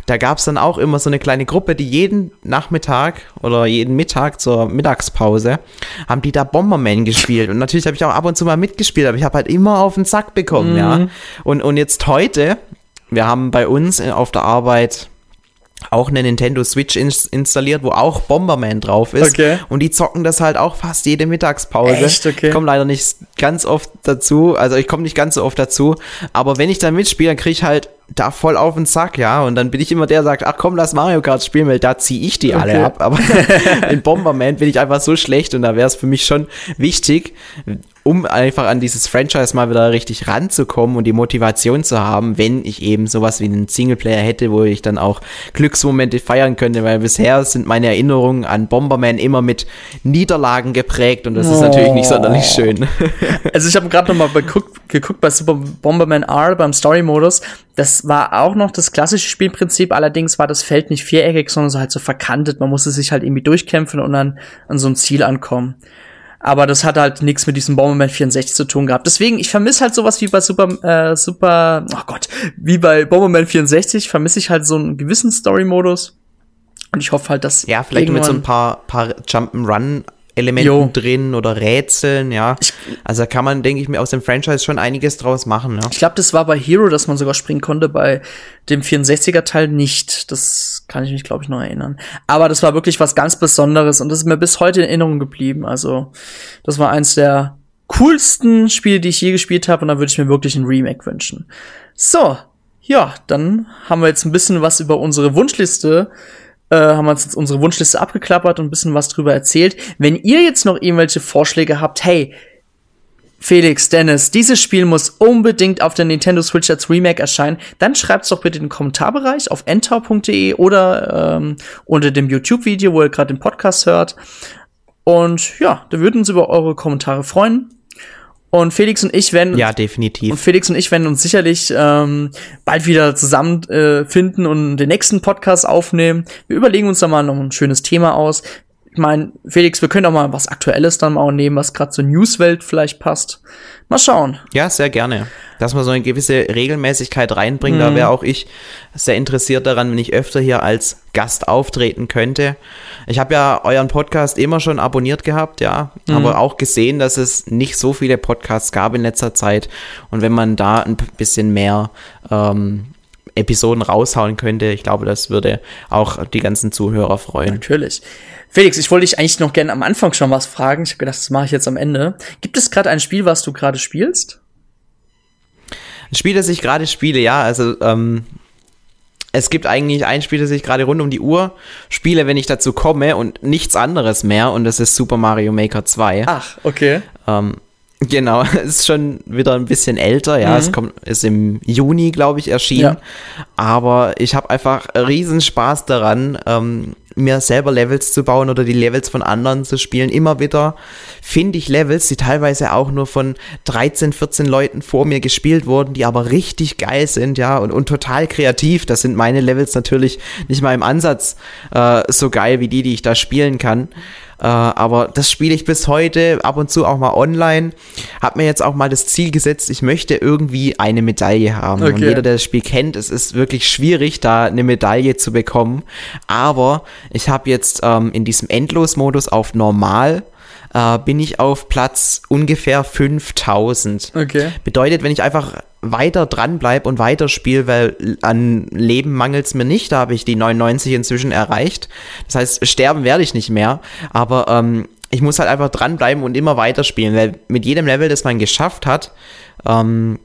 da gab es dann auch immer so eine kleine Gruppe, die jeden Nachmittag oder jeden Mittag zur Mittagspause haben die da Bomberman gespielt. Und natürlich habe ich auch ab und zu mal mitgespielt, aber ich habe halt immer auf den Sack bekommen, mhm. ja. Und, und jetzt heute wir haben bei uns auf der Arbeit auch eine Nintendo Switch ins installiert, wo auch Bomberman drauf ist. Okay. Und die zocken das halt auch fast jede Mittagspause. Echt? Okay. Ich komme leider nicht ganz oft dazu, also ich komme nicht ganz so oft dazu, aber wenn ich da mitspiele, dann kriege ich halt da voll auf den Sack, ja. Und dann bin ich immer der, der sagt, ach komm, lass Mario Kart spielen, weil da ziehe ich die okay. alle ab. Aber in Bomberman bin ich einfach so schlecht und da wäre es für mich schon wichtig, um einfach an dieses Franchise mal wieder richtig ranzukommen und die Motivation zu haben, wenn ich eben sowas wie einen Singleplayer hätte, wo ich dann auch Glücksmomente feiern könnte, weil bisher sind meine Erinnerungen an Bomberman immer mit Niederlagen geprägt und das oh. ist natürlich nicht sonderlich schön. Also ich habe gerade noch mal geguckt, geguckt bei Super Bomberman R beim Story-Modus. Das war auch noch das klassische Spielprinzip, allerdings war das Feld nicht viereckig, sondern so halt so verkantet. Man musste sich halt irgendwie durchkämpfen und dann an so ein Ziel ankommen aber das hat halt nichts mit diesem Bomberman 64 zu tun gehabt. Deswegen, ich vermisse halt sowas wie bei Super, äh, Super, oh Gott, wie bei Bomberman 64, vermisse ich halt so einen gewissen Story-Modus. Und ich hoffe halt, dass. Ja, vielleicht mit so ein paar, paar Jump'n'Run Elementen jo. drin oder Rätseln, ja. Ich, also kann man, denke ich mir, aus dem Franchise schon einiges draus machen. Ja. Ich glaube, das war bei Hero, dass man sogar springen konnte, bei dem 64er Teil nicht. Das kann ich mich, glaube ich, noch erinnern. Aber das war wirklich was ganz Besonderes und das ist mir bis heute in Erinnerung geblieben. Also, das war eins der coolsten Spiele, die ich je gespielt habe und da würde ich mir wirklich ein Remake wünschen. So, ja, dann haben wir jetzt ein bisschen was über unsere Wunschliste äh, haben wir uns jetzt unsere Wunschliste abgeklappert und ein bisschen was drüber erzählt. Wenn ihr jetzt noch irgendwelche Vorschläge habt, hey, Felix, Dennis, dieses Spiel muss unbedingt auf der Nintendo Switch als Remake erscheinen, dann schreibt's doch bitte in den Kommentarbereich auf entau.de oder ähm, unter dem YouTube-Video, wo ihr gerade den Podcast hört. Und ja, da würden uns über eure Kommentare freuen. Und Felix und ich werden ja definitiv. Und Felix und ich werden uns sicherlich ähm, bald wieder zusammenfinden äh, und den nächsten Podcast aufnehmen. Wir überlegen uns da mal noch ein schönes Thema aus. Ich meine, Felix, wir können auch mal was Aktuelles dann mal nehmen, was gerade zur Newswelt vielleicht passt. Mal schauen. Ja, sehr gerne. Dass man so eine gewisse Regelmäßigkeit reinbringt, mhm. da wäre auch ich sehr interessiert daran, wenn ich öfter hier als Gast auftreten könnte. Ich habe ja euren Podcast immer schon abonniert gehabt, ja, mhm. aber auch gesehen, dass es nicht so viele Podcasts gab in letzter Zeit. Und wenn man da ein bisschen mehr ähm, Episoden raushauen könnte, ich glaube, das würde auch die ganzen Zuhörer freuen. Natürlich. Felix, ich wollte dich eigentlich noch gerne am Anfang schon was fragen. Ich habe gedacht, das mache ich jetzt am Ende. Gibt es gerade ein Spiel, was du gerade spielst? Ein Spiel, das ich gerade spiele, ja. Also ähm, es gibt eigentlich ein Spiel, das ich gerade rund um die Uhr spiele, wenn ich dazu komme und nichts anderes mehr. Und das ist Super Mario Maker 2. Ach, okay. Ähm, Genau, ist schon wieder ein bisschen älter, ja, mhm. es kommt, ist im Juni, glaube ich, erschienen. Ja. Aber ich habe einfach riesen Spaß daran, ähm, mir selber Levels zu bauen oder die Levels von anderen zu spielen. Immer wieder finde ich Levels, die teilweise auch nur von 13, 14 Leuten vor mir gespielt wurden, die aber richtig geil sind, ja, und, und total kreativ. Das sind meine Levels natürlich nicht mal im Ansatz äh, so geil wie die, die ich da spielen kann. Äh, aber das spiele ich bis heute ab und zu auch mal online. Hab mir jetzt auch mal das Ziel gesetzt, ich möchte irgendwie eine Medaille haben. Okay. Und jeder, der das Spiel kennt, es ist wirklich schwierig, da eine Medaille zu bekommen. Aber ich habe jetzt ähm, in diesem Endlosmodus auf normal äh, bin ich auf Platz ungefähr 5000. Okay. Bedeutet, wenn ich einfach weiter dran bleibe und weiterspiele, weil an Leben mangelt es mir nicht, da habe ich die 99 inzwischen erreicht. Das heißt, sterben werde ich nicht mehr, aber ähm, ich muss halt einfach dranbleiben und immer weiterspielen, weil mit jedem Level, das man geschafft hat, ähm,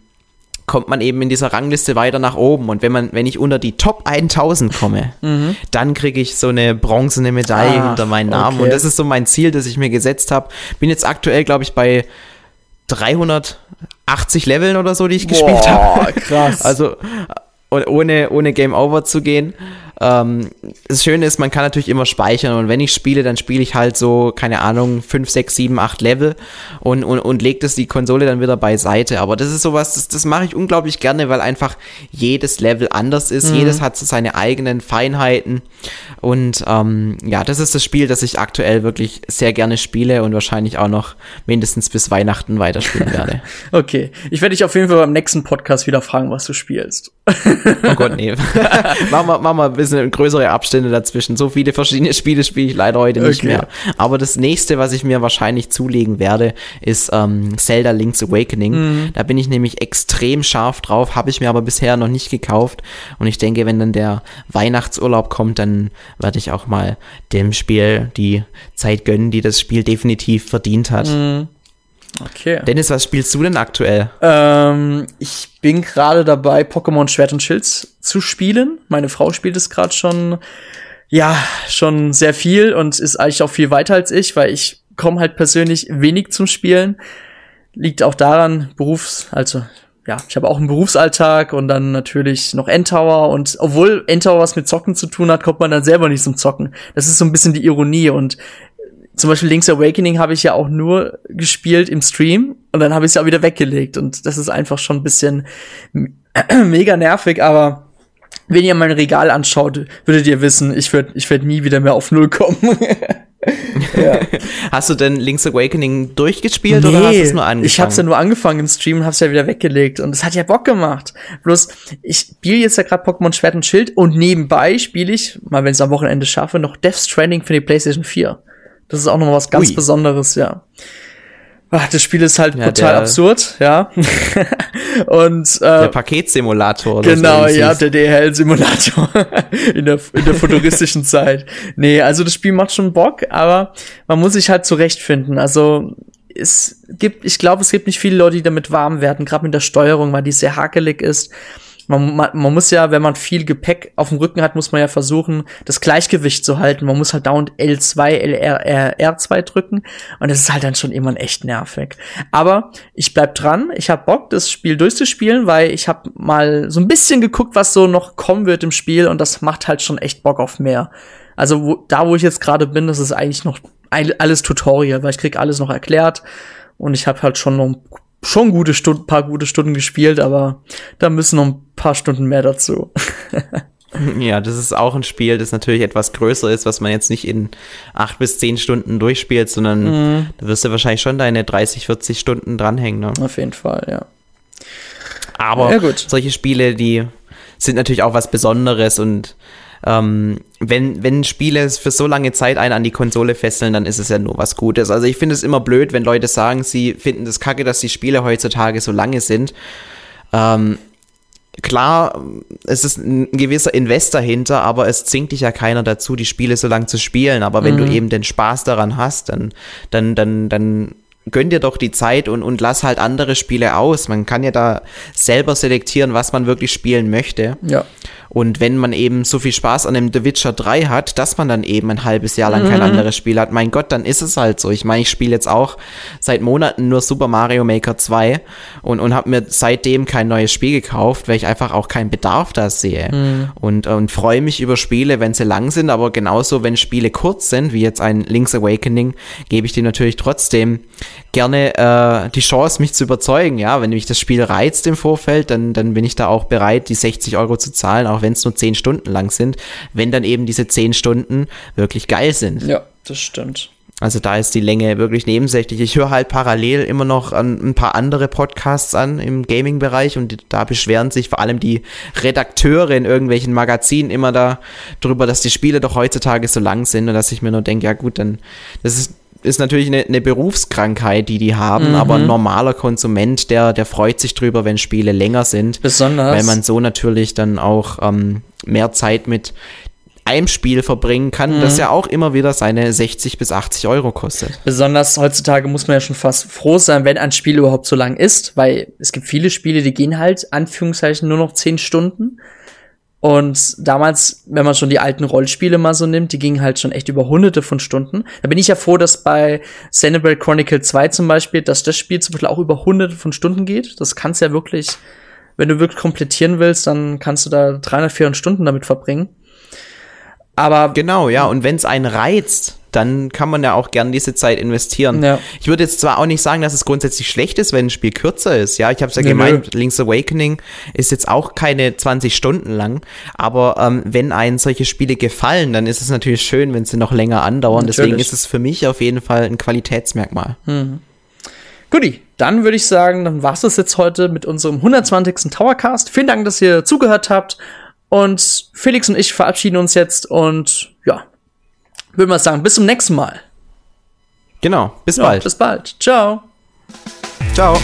kommt man eben in dieser Rangliste weiter nach oben. Und wenn man, wenn ich unter die Top 1000 komme, mhm. dann kriege ich so eine bronzene Medaille Ach, hinter meinen Namen. Okay. Und das ist so mein Ziel, das ich mir gesetzt habe. Bin jetzt aktuell, glaube ich, bei 380 Leveln oder so, die ich Boah, gespielt habe. Krass. Also ohne, ohne Game Over zu gehen. Ähm, das Schöne ist, man kann natürlich immer speichern und wenn ich spiele, dann spiele ich halt so, keine Ahnung, 5, 6, 7, 8 Level und, und, und lege das die Konsole dann wieder beiseite. Aber das ist sowas, das, das mache ich unglaublich gerne, weil einfach jedes Level anders ist, mhm. jedes hat so seine eigenen Feinheiten und ähm, ja, das ist das Spiel, das ich aktuell wirklich sehr gerne spiele und wahrscheinlich auch noch mindestens bis Weihnachten weiterspielen werde. okay, ich werde dich auf jeden Fall beim nächsten Podcast wieder fragen, was du spielst. oh Gott, nee. machen wir, machen wir bisschen größere Abstände dazwischen. So viele verschiedene Spiele spiele ich leider heute nicht okay. mehr. Aber das nächste, was ich mir wahrscheinlich zulegen werde, ist ähm, Zelda Link's Awakening. Mhm. Da bin ich nämlich extrem scharf drauf, habe ich mir aber bisher noch nicht gekauft. Und ich denke, wenn dann der Weihnachtsurlaub kommt, dann werde ich auch mal dem Spiel die Zeit gönnen, die das Spiel definitiv verdient hat. Mhm. Okay. Dennis, was spielst du denn aktuell? Ähm, ich bin gerade dabei, Pokémon Schwert und Schild zu spielen. Meine Frau spielt es gerade schon, ja, schon sehr viel und ist eigentlich auch viel weiter als ich, weil ich komme halt persönlich wenig zum Spielen. Liegt auch daran, Berufs, also ja, ich habe auch einen Berufsalltag und dann natürlich noch Endtower und obwohl Endtower was mit Zocken zu tun hat, kommt man dann selber nicht zum Zocken. Das ist so ein bisschen die Ironie und zum Beispiel Link's Awakening habe ich ja auch nur gespielt im Stream und dann habe ich es ja auch wieder weggelegt und das ist einfach schon ein bisschen mega nervig, aber wenn ihr mein Regal anschaut, würdet ihr wissen, ich werde ich werd nie wieder mehr auf Null kommen. ja. Hast du denn Link's Awakening durchgespielt nee, oder hast du es nur angefangen? Ich habe es ja nur angefangen im Stream und habe es ja wieder weggelegt und es hat ja Bock gemacht. Bloß ich spiele jetzt ja gerade Pokémon Schwert und Schild und nebenbei spiele ich, mal wenn ich es am Wochenende schaffe, noch Death Stranding für die PlayStation 4. Das ist auch noch was ganz Ui. Besonderes, ja. Ach, das Spiel ist halt ja, total absurd, ja. und äh, der Paketsimulator. Genau, so, ja, der DHL-Simulator in der in der futuristischen Zeit. Nee, also das Spiel macht schon Bock, aber man muss sich halt zurechtfinden. Also es gibt, ich glaube, es gibt nicht viele Leute, die damit warm werden, gerade mit der Steuerung, weil die sehr hakelig ist man, man, man muss ja, wenn man viel Gepäck auf dem Rücken hat, muss man ja versuchen, das Gleichgewicht zu halten. Man muss halt dauernd L2, LR, R2 drücken und das ist halt dann schon irgendwann echt nervig. Aber ich bleib dran, ich hab Bock, das Spiel durchzuspielen, weil ich hab mal so ein bisschen geguckt, was so noch kommen wird im Spiel und das macht halt schon echt Bock auf mehr. Also wo, da, wo ich jetzt gerade bin, das ist eigentlich noch alles Tutorial, weil ich krieg alles noch erklärt und ich habe halt schon noch schon gute Stunden, paar gute Stunden gespielt, aber da müssen noch ein paar Stunden mehr dazu. ja, das ist auch ein Spiel, das natürlich etwas größer ist, was man jetzt nicht in acht bis zehn Stunden durchspielt, sondern mhm. da wirst du wahrscheinlich schon deine 30, 40 Stunden dranhängen. Ne? Auf jeden Fall, ja. Aber ja, solche Spiele, die sind natürlich auch was Besonderes und ähm, wenn, wenn Spiele für so lange Zeit einen an die Konsole fesseln, dann ist es ja nur was Gutes. Also ich finde es immer blöd, wenn Leute sagen, sie finden das kacke, dass die Spiele heutzutage so lange sind. Ähm, klar, es ist ein gewisser Invest dahinter, aber es zwingt dich ja keiner dazu, die Spiele so lang zu spielen. Aber wenn mhm. du eben den Spaß daran hast, dann, dann, dann, dann gönn dir doch die Zeit und, und lass halt andere Spiele aus. Man kann ja da selber selektieren, was man wirklich spielen möchte. Ja. Und wenn man eben so viel Spaß an dem The Witcher 3 hat, dass man dann eben ein halbes Jahr lang mhm. kein anderes Spiel hat, mein Gott, dann ist es halt so. Ich meine, ich spiele jetzt auch seit Monaten nur Super Mario Maker 2 und, und habe mir seitdem kein neues Spiel gekauft, weil ich einfach auch keinen Bedarf da sehe. Mhm. Und, und freue mich über Spiele, wenn sie lang sind, aber genauso, wenn Spiele kurz sind, wie jetzt ein Link's Awakening, gebe ich dir natürlich trotzdem gerne äh, die Chance, mich zu überzeugen. Ja, wenn mich das Spiel reizt im Vorfeld, dann, dann bin ich da auch bereit, die 60 Euro zu zahlen, auch wenn es nur 10 Stunden lang sind, wenn dann eben diese 10 Stunden wirklich geil sind. Ja, das stimmt. Also da ist die Länge wirklich nebensächlich. Ich höre halt parallel immer noch an ein paar andere Podcasts an im Gaming-Bereich und da beschweren sich vor allem die Redakteure in irgendwelchen Magazinen immer da drüber, dass die Spiele doch heutzutage so lang sind und dass ich mir nur denke, ja gut, dann das ist ist natürlich eine, eine Berufskrankheit, die die haben, mhm. aber ein normaler Konsument, der, der freut sich drüber, wenn Spiele länger sind. Besonders. Weil man so natürlich dann auch ähm, mehr Zeit mit einem Spiel verbringen kann, mhm. das ja auch immer wieder seine 60 bis 80 Euro kostet. Besonders heutzutage muss man ja schon fast froh sein, wenn ein Spiel überhaupt so lang ist, weil es gibt viele Spiele, die gehen halt, Anführungszeichen, nur noch 10 Stunden. Und damals, wenn man schon die alten Rollspiele mal so nimmt, die gingen halt schon echt über hunderte von Stunden. Da bin ich ja froh, dass bei Xenoblade Chronicle 2 zum Beispiel, dass das Spiel zum Beispiel auch über hunderte von Stunden geht. Das kannst ja wirklich, wenn du wirklich komplettieren willst, dann kannst du da 300, 400 Stunden damit verbringen. Aber genau, ja. Und wenn es einen reizt, dann kann man ja auch gern diese Zeit investieren. Ja. Ich würde jetzt zwar auch nicht sagen, dass es grundsätzlich schlecht ist, wenn ein Spiel kürzer ist. Ja, ich habe es ja nee, gemeint, nö. Link's Awakening ist jetzt auch keine 20 Stunden lang. Aber ähm, wenn einen solche Spiele gefallen, dann ist es natürlich schön, wenn sie noch länger andauern. Natürlich. Deswegen ist es für mich auf jeden Fall ein Qualitätsmerkmal. Mhm. Guti, dann würde ich sagen, dann war es jetzt heute mit unserem 120. Towercast. Vielen Dank, dass ihr zugehört habt. Und Felix und ich verabschieden uns jetzt und würde mal sagen, bis zum nächsten Mal. Genau, bis ja, bald. Bis bald. Ciao. Ciao.